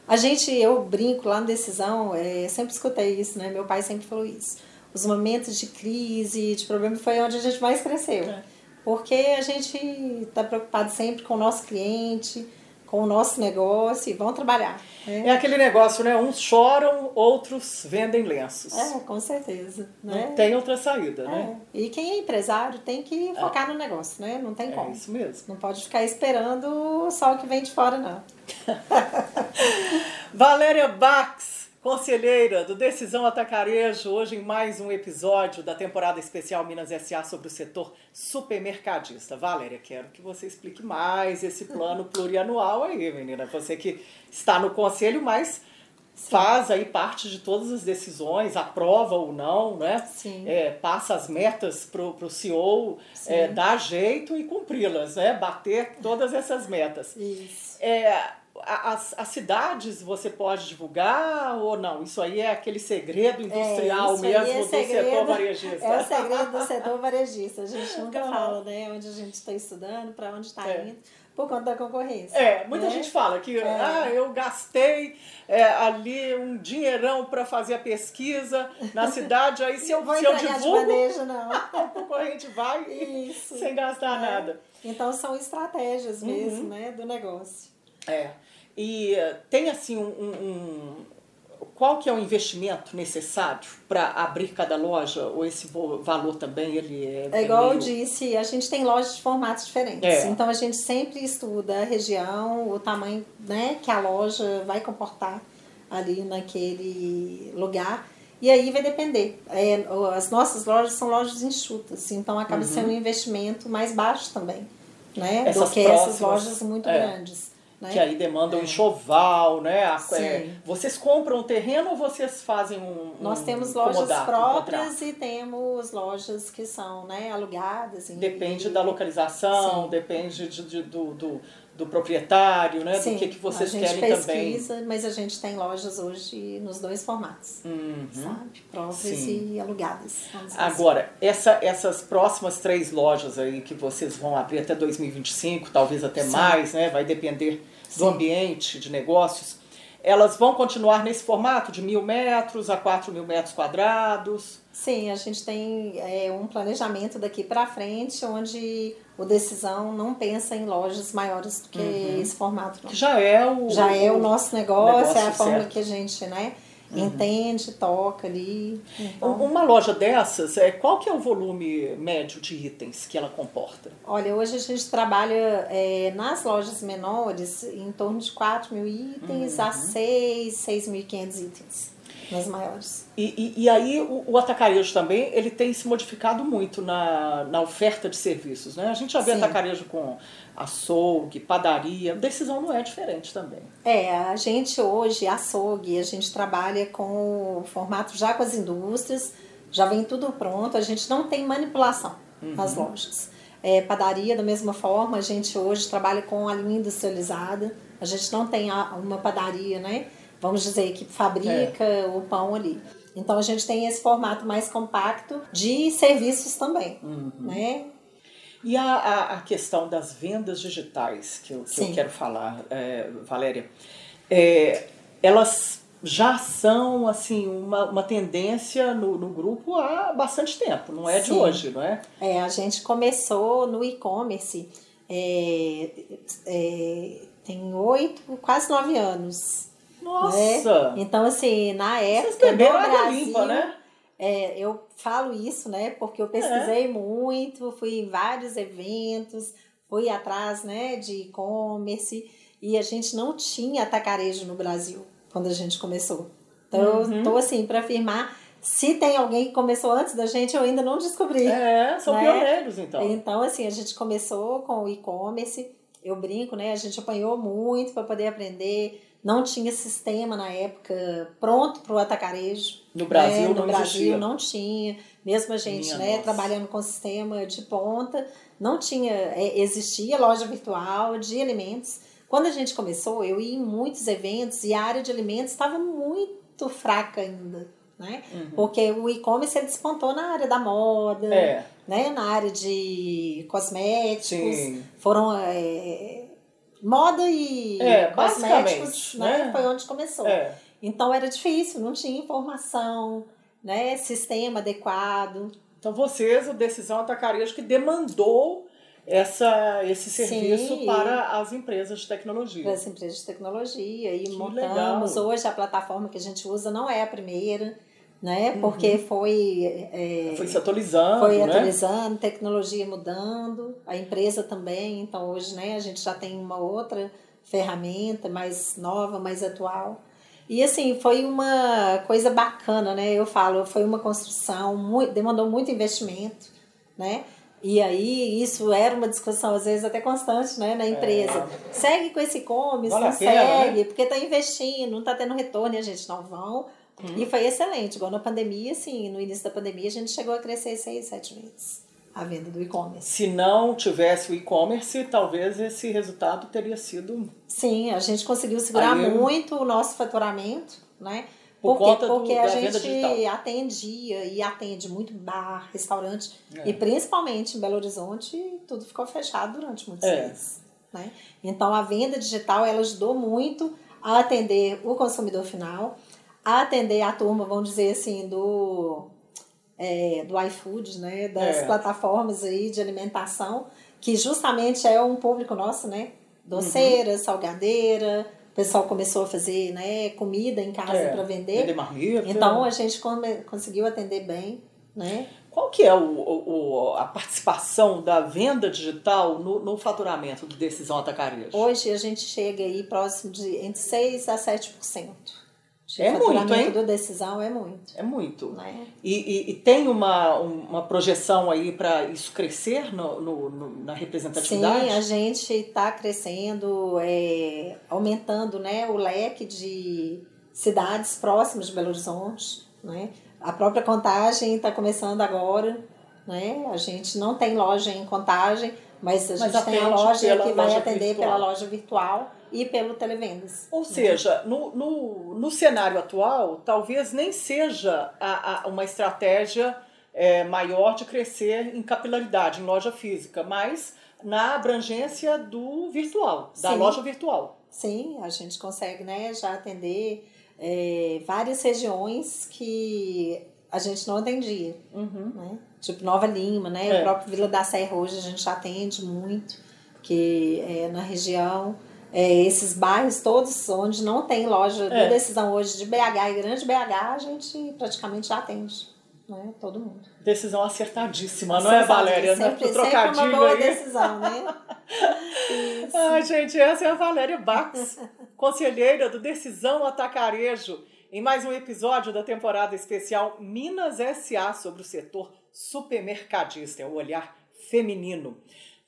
A gente, eu brinco lá no Decisão, é, sempre escutei isso, né? Meu pai sempre falou isso. Os momentos de crise, de problema, foi onde a gente mais cresceu. É. Porque a gente está preocupado sempre com o nosso cliente, com o nosso negócio e vão trabalhar. Né? É aquele negócio, né? Uns choram, outros vendem lenços. É, com certeza. Não Né? tem outra saída, né? É. E quem é empresário tem que focar no negócio, né? Não tem É, como. isso mesmo. Não pode ficar esperando o sol que vem de fora, não. <laughs> Valéria Bax, conselheira do Decisão Atacarejo, hoje em mais um episódio da temporada especial Minas SA sobre o setor supermercadista. Valéria, quero que você explique mais esse plano plurianual aí, menina. Você que está no conselho, mas faz aí parte de todas as decisões, aprova ou não, né? Sim. É, passa as metas pro, pro CEO, é, dar jeito e cumpri-las, né? Bater todas essas metas. Isso. É, as, as cidades você pode divulgar ou não? Isso aí é aquele segredo industrial é, mesmo é do segredo, setor varejista. É o segredo do setor <laughs> varejista. A gente nunca fala, né? Onde a gente está estudando, para onde está é. indo por conta da concorrência. É, muita né? gente fala que é. ah, eu gastei é, ali um dinheirão para fazer a pesquisa na <laughs> cidade, aí se eu, Vou se eu divulgo, de bandeja, não. <laughs> o concorrente vai Isso. sem gastar é. nada. Então são estratégias mesmo uhum. né, do negócio. É. E tem assim um, um, qual que é o investimento necessário para abrir cada loja ou esse valor também ele é, é igual meio... eu disse a gente tem lojas de formatos diferentes é. então a gente sempre estuda a região o tamanho né que a loja vai comportar ali naquele lugar e aí vai depender é, as nossas lojas são lojas enxutas então acaba uhum. sendo um investimento mais baixo também né essas do que próximas, essas lojas muito é. grandes né? Que aí demandam é. enxoval, né? É, vocês compram o terreno ou vocês fazem um. Nós temos lojas próprias um e temos lojas que são né, alugadas. Depende e... da localização, Sim. depende de, de, do, do, do proprietário, né? Sim, do que, que vocês querem pesquisa, também. Mas a gente tem lojas hoje nos dois formatos, uhum. sabe? Próprias Sim. e alugadas. Assim. Agora, essa, essas próximas três lojas aí que vocês vão abrir até 2025, talvez até Sim. mais, né? Vai depender do ambiente de negócios. Elas vão continuar nesse formato de mil metros a quatro mil metros quadrados? Sim, a gente tem é, um planejamento daqui para frente, onde o Decisão não pensa em lojas maiores do que uhum. esse formato. Não. Já é o já é o nosso negócio, negócio é a certo. forma que a gente, né? Uhum. Entende, toca ali. Então... Uma loja dessas, é, qual que é o volume médio de itens que ela comporta? Olha, hoje a gente trabalha é, nas lojas menores em torno de 4 mil itens uhum. a 6, 6.500 itens nas maiores. E, e, e aí o, o, atacarejo também ele tem se modificado muito na, na oferta de serviços. Né? A gente já vê Sim. atacarejo com açougue, padaria, decisão não é diferente também. É, a gente hoje, açougue, a gente trabalha com o formato já com as indústrias, já vem tudo pronto, a gente não tem manipulação uhum. nas lojas. É, padaria, da mesma forma, a gente hoje trabalha com a linha industrializada, a gente não tem uma padaria, né? Vamos dizer, que fabrica é. o pão ali. Então a gente tem esse formato mais compacto de serviços também, uhum. né? E a, a, a, questão das vendas digitais que eu, que eu quero falar, é, Valéria, é, elas já são assim uma, uma tendência no, no grupo há bastante tempo, não é Sim. de hoje, não é? É, a gente começou no e-commerce é, é, tem oito, quase nove anos. Nossa! Né? Então, assim, na época do Brasil... Limpa, né? É, eu falo isso, né? Porque eu pesquisei é. muito, fui em vários eventos, fui atrás, né, de e-commerce e a gente não tinha atacarejo no Brasil quando a gente começou. Então, uhum. eu tô assim para afirmar se tem alguém que começou antes da gente, eu ainda não descobri. É, são né? pioneiros, então. Então, assim, a gente começou com o e-commerce. Eu brinco, né? A gente apanhou muito para poder aprender não tinha sistema na época pronto para o atacarejo. No Brasil né? no não Brasil existia. não tinha. Mesmo a gente Minha né, nossa. trabalhando com sistema de ponta, não tinha, é, existia loja virtual de alimentos. Quando a gente começou, eu ia em muitos eventos e a área de alimentos estava muito fraca ainda. Né? Uhum. Porque o e-commerce despontou na área da moda, é. né? na área de cosméticos. Sim. Foram é, moda e é, cosméticos, né? né? Foi onde começou. É. Então era difícil, não tinha informação, né? Sistema adequado. Então vocês, o Decisão Atacarejo, que demandou essa, esse serviço Sim. para as empresas de tecnologia. Para as empresas de tecnologia. E que montamos. Legal. Hoje a plataforma que a gente usa não é a primeira né? Uhum. Porque foi é, foi se atualizando, foi né? atualizando, tecnologia mudando, a empresa também. Então hoje, né? A gente já tem uma outra ferramenta mais nova, mais atual. E assim foi uma coisa bacana, né? Eu falo, foi uma construção muito, demandou muito investimento, né? E aí, isso era uma discussão, às vezes, até constante né, na empresa. É. Segue com esse e-commerce, vale não segue, né? porque está investindo, não está tendo retorno, e a gente não vão Hum. E foi excelente. Igual na pandemia, assim, no início da pandemia, a gente chegou a crescer seis, sete vezes. a venda do e-commerce. Se não tivesse o e-commerce, talvez esse resultado teria sido. Sim, a gente conseguiu segurar Aí, muito o nosso faturamento, né? Por porque, do, a gente atendia e atende muito bar, restaurante, é. e principalmente em Belo Horizonte, tudo ficou fechado durante muitos é. meses. Né? Então a venda digital ela ajudou muito a atender o consumidor final, atender a turma, vamos dizer assim, do, é, do iFood, né? das é. plataformas aí de alimentação, que justamente é um público nosso, né? Doceira, uhum. salgadeira, o pessoal começou a fazer né, comida em casa é, para vender. Vender marmita. Então a gente conseguiu atender bem. Né? Qual que é o, o, a participação da venda digital no, no faturamento do Decisão Atacarejo? Hoje a gente chega aí próximo de entre 6% a 7%. É muito, hein? do decisão é muito. É muito. Né? E, e, e tem uma, uma projeção aí para isso crescer no, no, no, na representatividade? Sim, a gente está crescendo, é, aumentando né, o leque de cidades próximas de Belo Horizonte. Né? A própria contagem está começando agora. Né? A gente não tem loja em contagem, mas a gente mas tem a loja que vai atender virtual. pela loja virtual e pelo televendas. Ou seja, no, no, no cenário atual, talvez nem seja a, a uma estratégia é, maior de crescer em capilaridade, em loja física, mas na abrangência do virtual, da Sim. loja virtual. Sim, a gente consegue né, já atender é, várias regiões que a gente não atendia. Uhum. Né? Tipo Nova Lima, né? É. O próprio Vila da Serra hoje a gente já atende muito, que é na região é, esses bairros todos onde não tem loja é. de decisão hoje de BH e grande BH, a gente praticamente já atende. Né? Todo mundo. Decisão acertadíssima, não é, Valéria? Sempre, sempre uma boa aí. decisão, né? <laughs> Ai, gente, essa é a Valéria Bax, conselheira do Decisão Atacarejo, em mais um episódio da temporada especial Minas SA sobre o setor supermercadista, é o olhar feminino.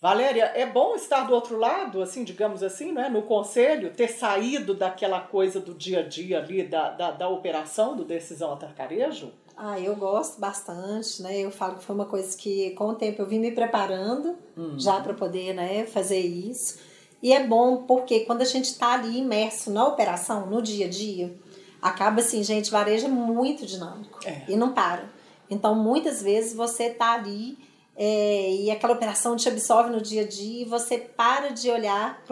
Valéria, é bom estar do outro lado, assim, digamos assim, né, no conselho, ter saído daquela coisa do dia a dia ali, da, da, da operação do decisão atacarejo? Ah, eu gosto bastante, né? Eu falo que foi uma coisa que com o tempo eu vim me preparando uhum. já para poder né, fazer isso. E é bom porque quando a gente está ali imerso na operação, no dia a dia, acaba assim, gente, varejo é muito dinâmico é. e não para. Então, muitas vezes você está ali é, e aquela operação te absorve no dia a dia e você para de olhar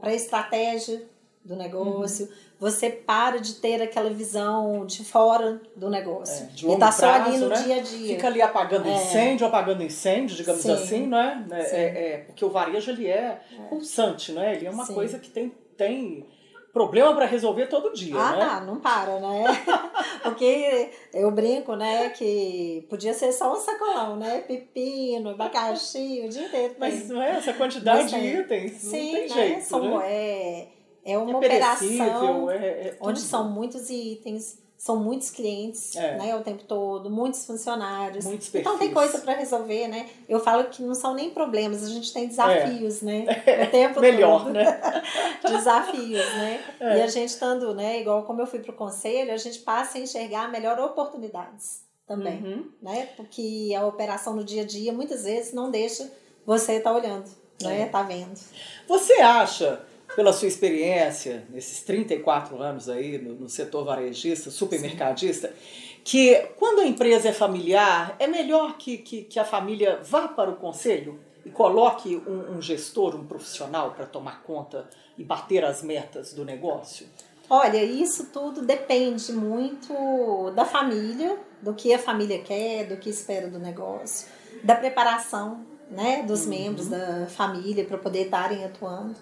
para a estratégia do negócio, uhum. você para de ter aquela visão de fora do negócio. É, de longo e tá prazo, só ali no né? dia a dia. Fica ali apagando é. incêndio, apagando incêndio, digamos Sim. assim, não é? É, é? é, porque o varejo ele é, é. pulsante, né? Ele é uma Sim. coisa que tem, tem problema para resolver todo dia, ah, né? Ah, não para, né? <laughs> Porque eu brinco, né, que podia ser só um sacolão, né? Pepino, abacaxi, o dia inteiro. Mas não é essa quantidade de itens, Sim, não tem né? jeito, São, né? É, é uma é operação é, é onde são muitos itens, são muitos clientes, é. né, o tempo todo, muitos funcionários. Muitos perfis. Então tem coisa para resolver, né? Eu falo que não são nem problemas, a gente tem desafios, é. né? <laughs> O tempo Melhor, todo. né? <laughs> desafios, né? É. E a gente estando, né, igual como eu fui pro conselho, a gente passa a enxergar melhor oportunidades também, uhum. né? Porque a operação no dia a dia muitas vezes não deixa você estar tá olhando, né? É. Tá vendo. Você acha pela sua experiência nesses 34 anos aí no, no setor varejista, supermercadista, Sim. que quando a empresa é familiar, é melhor que, que, que a família vá para o conselho e coloque um, um gestor, um profissional para tomar conta e bater as metas do negócio? Olha, isso tudo depende muito da família, do que a família quer, do que espera do negócio, da preparação né, dos uhum. membros da família para poder estarem atuando.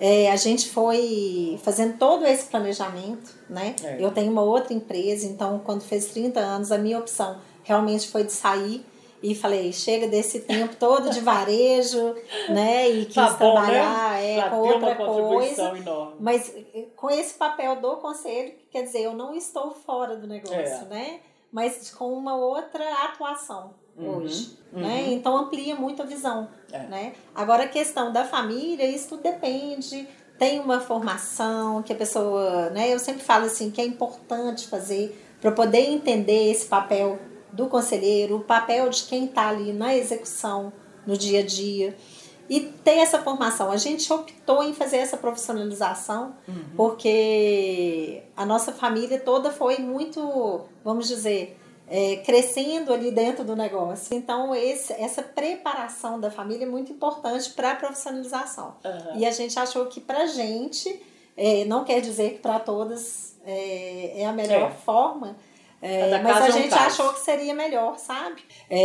É, a gente foi fazendo todo esse planejamento, né? É. Eu tenho uma outra empresa, então quando fez 30 anos, a minha opção realmente foi de sair e falei, chega desse tempo todo de varejo, <laughs> né? E quis tá bom, trabalhar né? é, com outra coisa. Enorme. Mas eh, com esse papel do conselho, quer dizer, eu não estou fora do negócio, é. né? Mas com uma outra atuação uhum, hoje, uhum. né? Então amplia muito a visão, é. né? Agora a questão da família, isso tudo depende, tem uma formação que a pessoa, né? Eu sempre falo assim que é importante fazer para poder entender esse papel do conselheiro, o papel de quem está ali na execução, no dia a dia. E ter essa formação. A gente optou em fazer essa profissionalização uhum. porque a nossa família toda foi muito, vamos dizer, é, crescendo ali dentro do negócio. Então, esse, essa preparação da família é muito importante para a profissionalização. Uhum. E a gente achou que para a gente, é, não quer dizer que para todas é, é, a melhor é. forma, é, mas a é gente achou que seria melhor, sabe?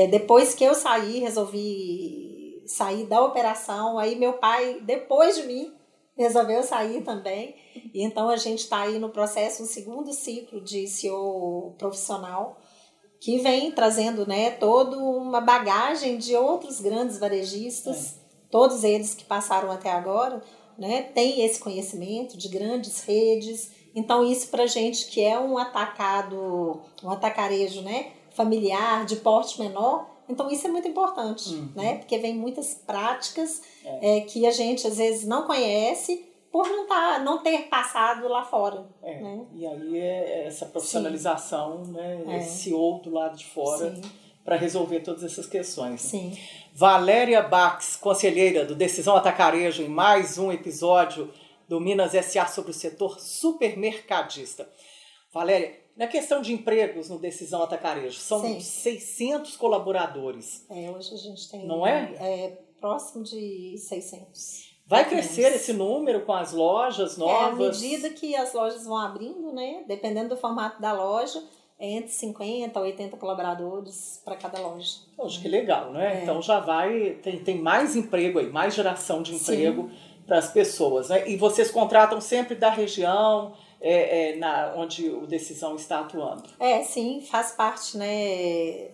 Depois que eu saí, resolvi sair da operação, aí meu pai, depois de mim, resolveu sair também. E então a gente está aí no processo, um segundo ciclo de CEO profissional, que vem trazendo né, toda uma bagagem de outros grandes varejistas, é. todos eles que passaram até agora, né, têm esse conhecimento de grandes redes então, isso para gente que é um atacado, um atacarejo né, familiar, de porte menor, então isso é muito importante, uhum. né? Porque vem muitas práticas é. É, que a gente às vezes não conhece por não, tá, não ter passado lá fora. É. Né? E aí é essa profissionalização, Sim. né? É. Esse outro lado de fora para resolver todas essas questões. Sim. Valéria Bax, conselheira do Decisão Atacarejo, em mais um episódio do Minas SA sobre o setor supermercadista. Valéria, na questão de empregos no Decisão Atacarejo, são Sim. 600 colaboradores. É, hoje a gente tem. Não é? É próximo de 600. Vai crescer esse número com as lojas novas? É, à medida que as lojas vão abrindo, né? Dependendo do formato da loja, é entre 50 a 80 colaboradores para cada loja. Poxa, que legal, né? É. Então já vai, tem, tem mais emprego aí, mais geração de emprego. Para as pessoas. Né? E vocês contratam sempre da região é, é, na, onde o Decisão está atuando? É, sim, faz parte, né?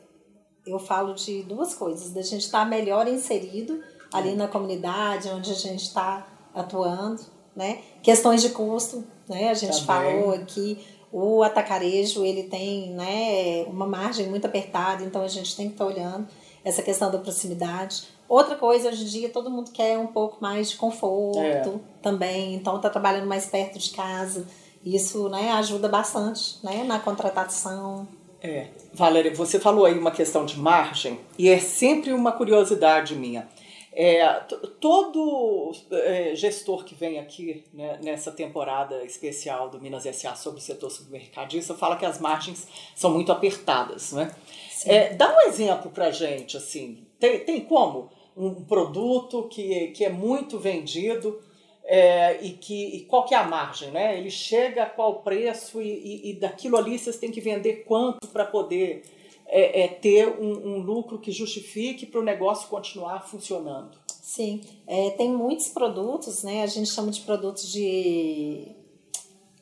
Eu falo de duas coisas, da gente estar tá melhor inserido ali na comunidade onde a gente está atuando, né? Questões de custo, né? A gente Também. falou aqui, o atacarejo ele tem né, uma margem muito apertada, então a gente tem que estar tá olhando essa questão da proximidade. Outra coisa, hoje em dia, todo mundo quer um pouco mais de conforto é. também, então está trabalhando mais perto de casa. Isso né, ajuda bastante né, na contratação. É. Valéria, você falou aí uma questão de margem, e é sempre uma curiosidade minha. É, todo é, gestor que vem aqui né, nessa temporada especial do Minas SA sobre o setor supermercadista fala que as margens são muito apertadas. Né? É, dá um exemplo para gente, assim, tem, tem como? um produto que, que é muito vendido é, e que e qual que é a margem, né? Ele chega a qual preço e, e, e daquilo ali vocês têm que vender quanto para poder é, é, ter um, um, lucro que justifique para o negócio continuar funcionando. Sim, é, tem muitos produtos, né? A gente chama de produtos de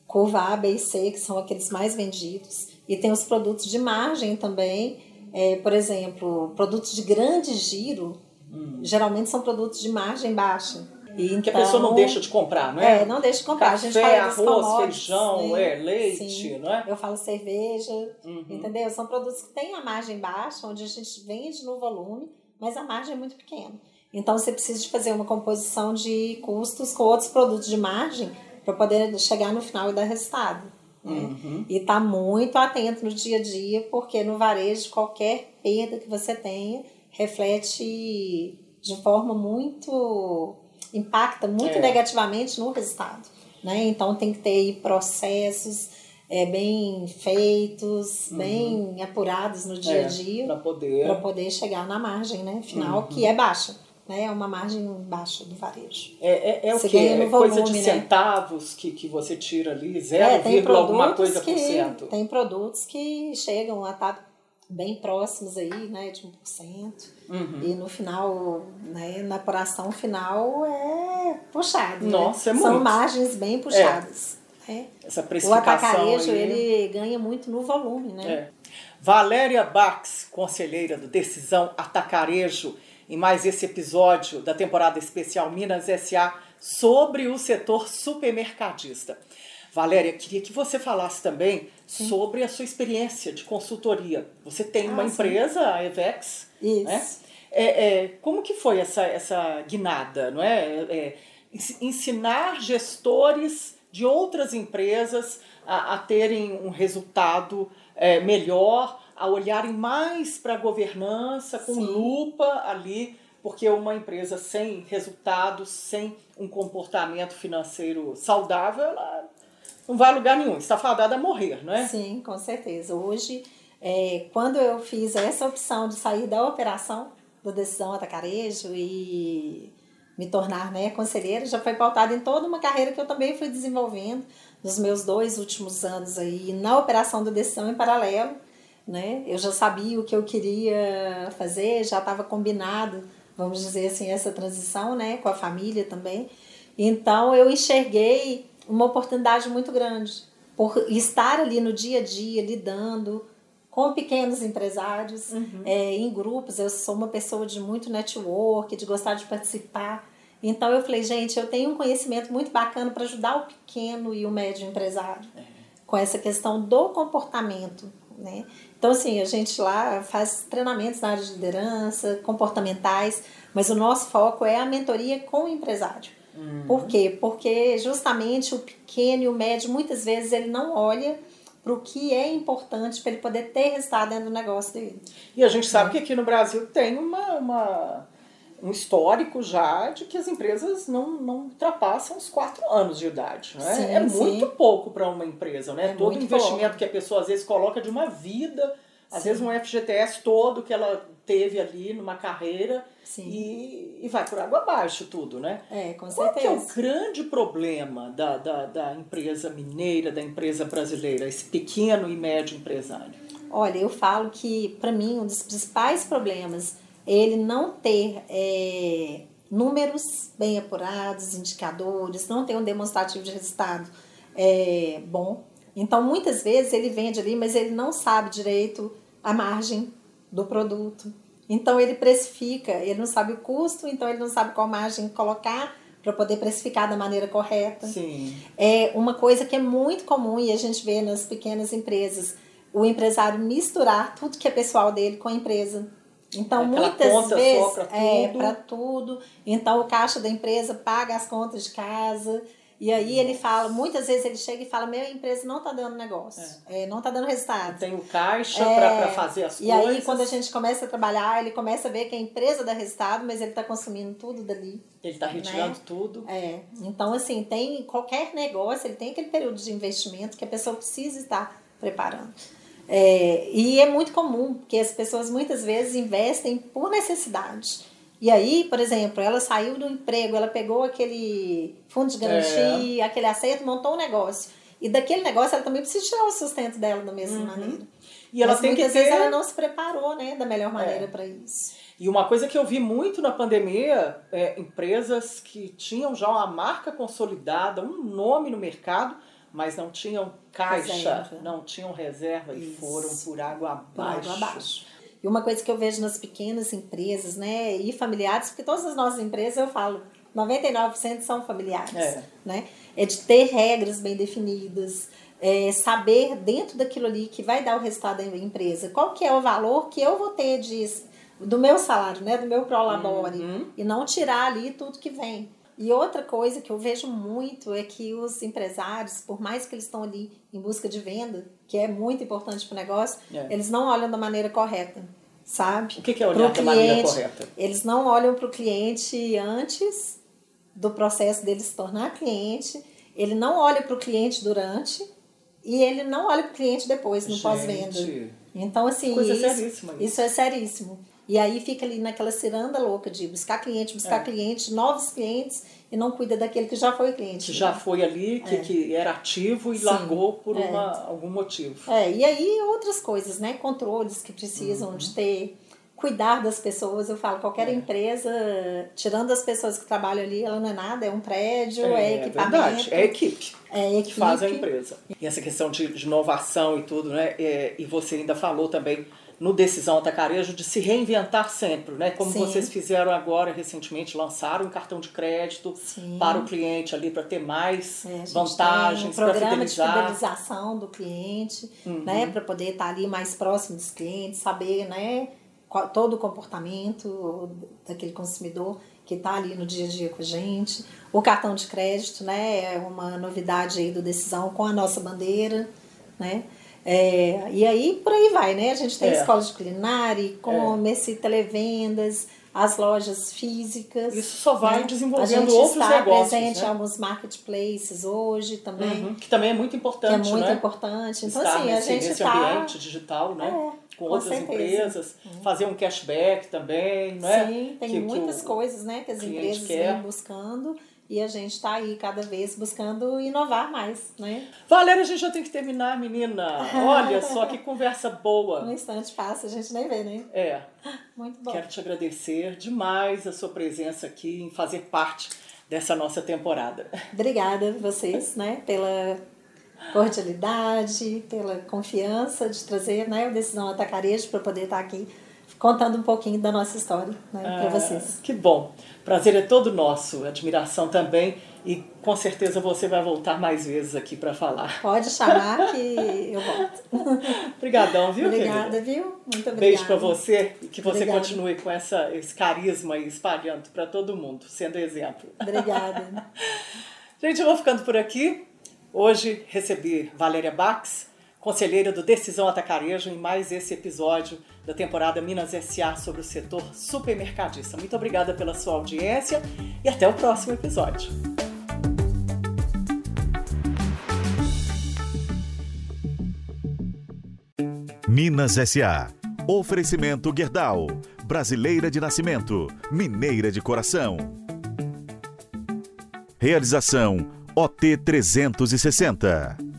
curva A, B e C, que são aqueles mais vendidos. E tem os produtos de margem também, é, por exemplo, produtos de grande giro, Hum. Geralmente são produtos de margem baixa. E então, que a pessoa não deixa de comprar, não é? É, não deixa de comprar. Café, a gente fala arroz, feijão, né? é, leite, Sim. não é? Eu falo cerveja, uhum. entendeu? São produtos que têm a margem baixa, onde a gente vende no volume, mas a margem é muito pequena. Então você precisa de fazer uma composição de custos com outros produtos de margem para poder chegar no final e dar resultado. Né? Uhum. E tá muito atento no dia a dia, porque no varejo qualquer perda que você tenha reflete de forma muito impacta muito é. negativamente no resultado, né? Então tem que ter processos é, bem feitos, uhum. bem apurados no dia a é, dia para poder poder chegar na margem, né? Final uhum. que é baixa. Né, é uma margem baixa do varejo. É, é, é o que? É volume, coisa de né? centavos que, que você tira ali, 0, é, alguma coisa que, por cento. Tem produtos que chegam a estar tá bem próximos aí, né, de 1%. Uhum. E no final, né, na apuração final é puxado. Né? Nossa, né? é São muito. margens bem puxadas. É. Né? Essa precificação o atacarejo, aí... ele ganha muito no volume, né? É. Valéria Bax, conselheira do Decisão Atacarejo, em mais esse episódio da temporada especial Minas SA sobre o setor supermercadista. Valéria, queria que você falasse também sim. sobre a sua experiência de consultoria. Você tem ah, uma sim. empresa, a Evex, Isso. né? É, é, como que foi essa, essa guinada, não é? é ensinar gestores de outras empresas a, a terem um resultado é, melhor, a olharem mais para a governança com Sim. lupa ali, porque uma empresa sem resultados, sem um comportamento financeiro saudável, ela não vai a lugar nenhum, está fadada a morrer, não é? Sim, com certeza. Hoje, é, quando eu fiz essa opção de sair da operação do Decisão Atacarejo e me tornar né, conselheira, já foi pautada em toda uma carreira que eu também fui desenvolvendo nos meus dois últimos anos aí na operação do Decisão em paralelo. Né? Eu já sabia o que eu queria fazer, já estava combinado, vamos dizer assim, essa transição né, com a família também. Então eu enxerguei uma oportunidade muito grande por estar ali no dia a dia lidando com pequenos empresários, uhum. é, em grupos. Eu sou uma pessoa de muito network, de gostar de participar. Então eu falei, gente, eu tenho um conhecimento muito bacana para ajudar o pequeno e o médio empresário é. com essa questão do comportamento, né? Então assim, a gente lá faz treinamentos na área de liderança, comportamentais, mas o nosso foco é a mentoria com o empresário. Uhum. Por quê? Porque justamente o pequeno e o médio muitas vezes ele não olha para o que é importante para ele poder ter resultado dentro do negócio dele. E a gente sabe né? que aqui no Brasil tem uma, uma um histórico já de que as empresas não, não ultrapassam os quatro anos de idade. Né? Sim, é muito pouco para uma empresa. Né? É Todo investimento pouco. que a pessoa às vezes coloca de uma vida, às sim. vezes um FGTS todo que ela teve ali numa carreira e, e vai por água abaixo tudo, né? É, com certeza. Qual que é o grande problema da, da, da empresa mineira, da empresa brasileira, esse pequeno e médio empresário? Olha, eu falo que, para mim, um dos principais problemas ele não ter é, números bem apurados, indicadores, não ter um demonstrativo de resultado é, bom. Então, muitas vezes ele vende ali, mas ele não sabe direito a margem do produto. Então, ele precifica, ele não sabe o custo, então ele não sabe qual margem colocar para poder precificar da maneira correta. Sim. É uma coisa que é muito comum e a gente vê nas pequenas empresas, o empresário misturar tudo que é pessoal dele com a empresa. Então, Aquela muitas vezes é para tudo. Então, o caixa da empresa paga as contas de casa. E aí ele fala, muitas vezes ele chega e fala, minha empresa não está dando negócio, é. É, não está dando resultado. Tem o caixa é, para fazer as e coisas. E aí quando a gente começa a trabalhar, ele começa a ver que a empresa dá resultado, mas ele está consumindo tudo dali. Ele está retirando né? tudo. É. Então, assim, tem qualquer negócio, ele tem aquele período de investimento que a pessoa precisa estar preparando. É, e é muito comum, porque as pessoas muitas vezes investem por necessidade. E aí, por exemplo, ela saiu do emprego, ela pegou aquele fundo de garantia, é. aquele aceito, montou um negócio. E daquele negócio ela também precisa tirar o sustento dela da mesma uhum. maneira. E ela Mas tem muitas que ter... vezes ela não se preparou né, da melhor maneira é. para isso. E uma coisa que eu vi muito na pandemia é empresas que tinham já uma marca consolidada, um nome no mercado, mas não tinham caixa, reserva. não tinham reserva Isso. e foram por água abaixo. Por água abaixo. E uma coisa que eu vejo nas pequenas empresas, né, e familiares, porque todas as nossas empresas eu falo, 99% são familiares, é. né? É de ter regras bem definidas, é saber dentro daquilo ali que vai dar o resultado da empresa, qual que é o valor que eu vou ter de, do meu salário, né, do meu prolabore, uhum. e não tirar ali tudo que vem. E outra coisa que eu vejo muito é que os empresários, por mais que eles estão ali em busca de venda, que é muito importante para o negócio, é. eles não olham da maneira correta, sabe? O que é olhar da maneira correta? Eles não olham para o cliente antes do processo dele se tornar cliente, ele não olha para o cliente durante e ele não olha para o cliente depois, no pós-venda. Então, assim, isso. isso é seríssimo. E aí fica ali naquela ciranda louca de buscar cliente, buscar é. cliente, novos clientes, e não cuida daquele que já foi cliente. Que né? já foi ali, que, é. que era ativo e Sim. largou por é. uma, algum motivo. É, e aí outras coisas, né? Controles que precisam uhum. de ter, cuidar das pessoas. Eu falo, qualquer é. empresa, tirando as pessoas que trabalham ali, ela não é nada, é um prédio, é, é equipamento. Verdade. É equipe. É equipe. Que faz a empresa. E essa questão de, de inovação e tudo, né? É, e você ainda falou também no Decisão Atacarejo de se reinventar sempre, né? Como Sim. vocês fizeram agora recentemente, lançaram um cartão de crédito Sim. para o cliente ali para ter mais é, vantagens, um programa fidelizar. de fidelização do cliente, uhum. né? Para poder estar ali mais próximo dos clientes, saber, né? Qual, todo o comportamento daquele consumidor que está ali no dia a dia com a gente. O cartão de crédito, né, é uma novidade aí do Decisão com a nossa bandeira, né? É, e aí por aí vai, né? A gente tem é. escola de culinária, e-commerce, é. televendas, as lojas físicas. Isso só vai né? desenvolvendo outros negócios. A gente está presente né? em alguns marketplaces hoje também. Uhum, que também é muito importante, Que é muito né? importante. Então, Estar assim, nesse, a gente nesse tá... ambiente digital, né? É, com, com outras certeza. empresas, uhum. fazer um cashback também, não é? Sim, tem que, muitas que coisas, né? Que as empresas quer. vêm buscando e a gente está aí cada vez buscando inovar mais, né? Valéria, a gente já tem que terminar, menina. Olha <laughs> só que conversa boa. Um instante passa, a gente nem vê, né? É. Muito bom. Quero te agradecer demais a sua presença aqui em fazer parte dessa nossa temporada. Obrigada vocês, né, pela cordialidade, pela confiança de trazer, né, o Decisão Atacarejo para poder estar aqui contando um pouquinho da nossa história né, ah, para vocês. Que bom. Prazer é todo nosso, admiração também e com certeza você vai voltar mais vezes aqui para falar. Pode chamar que eu volto. <laughs> Obrigadão, viu, Obrigada, querida? viu? Muito obrigada. Beijo para você e que você obrigada. continue com essa, esse carisma e espalhando para todo mundo, sendo exemplo. Obrigada. <laughs> Gente, eu vou ficando por aqui. Hoje recebi Valéria Bax, conselheira do Decisão Atacarejo, em mais esse episódio da temporada Minas SA sobre o setor supermercadista. Muito obrigada pela sua audiência e até o próximo episódio. Minas SA. Oferecimento Guerdal. Brasileira de nascimento, mineira de coração. Realização OT 360.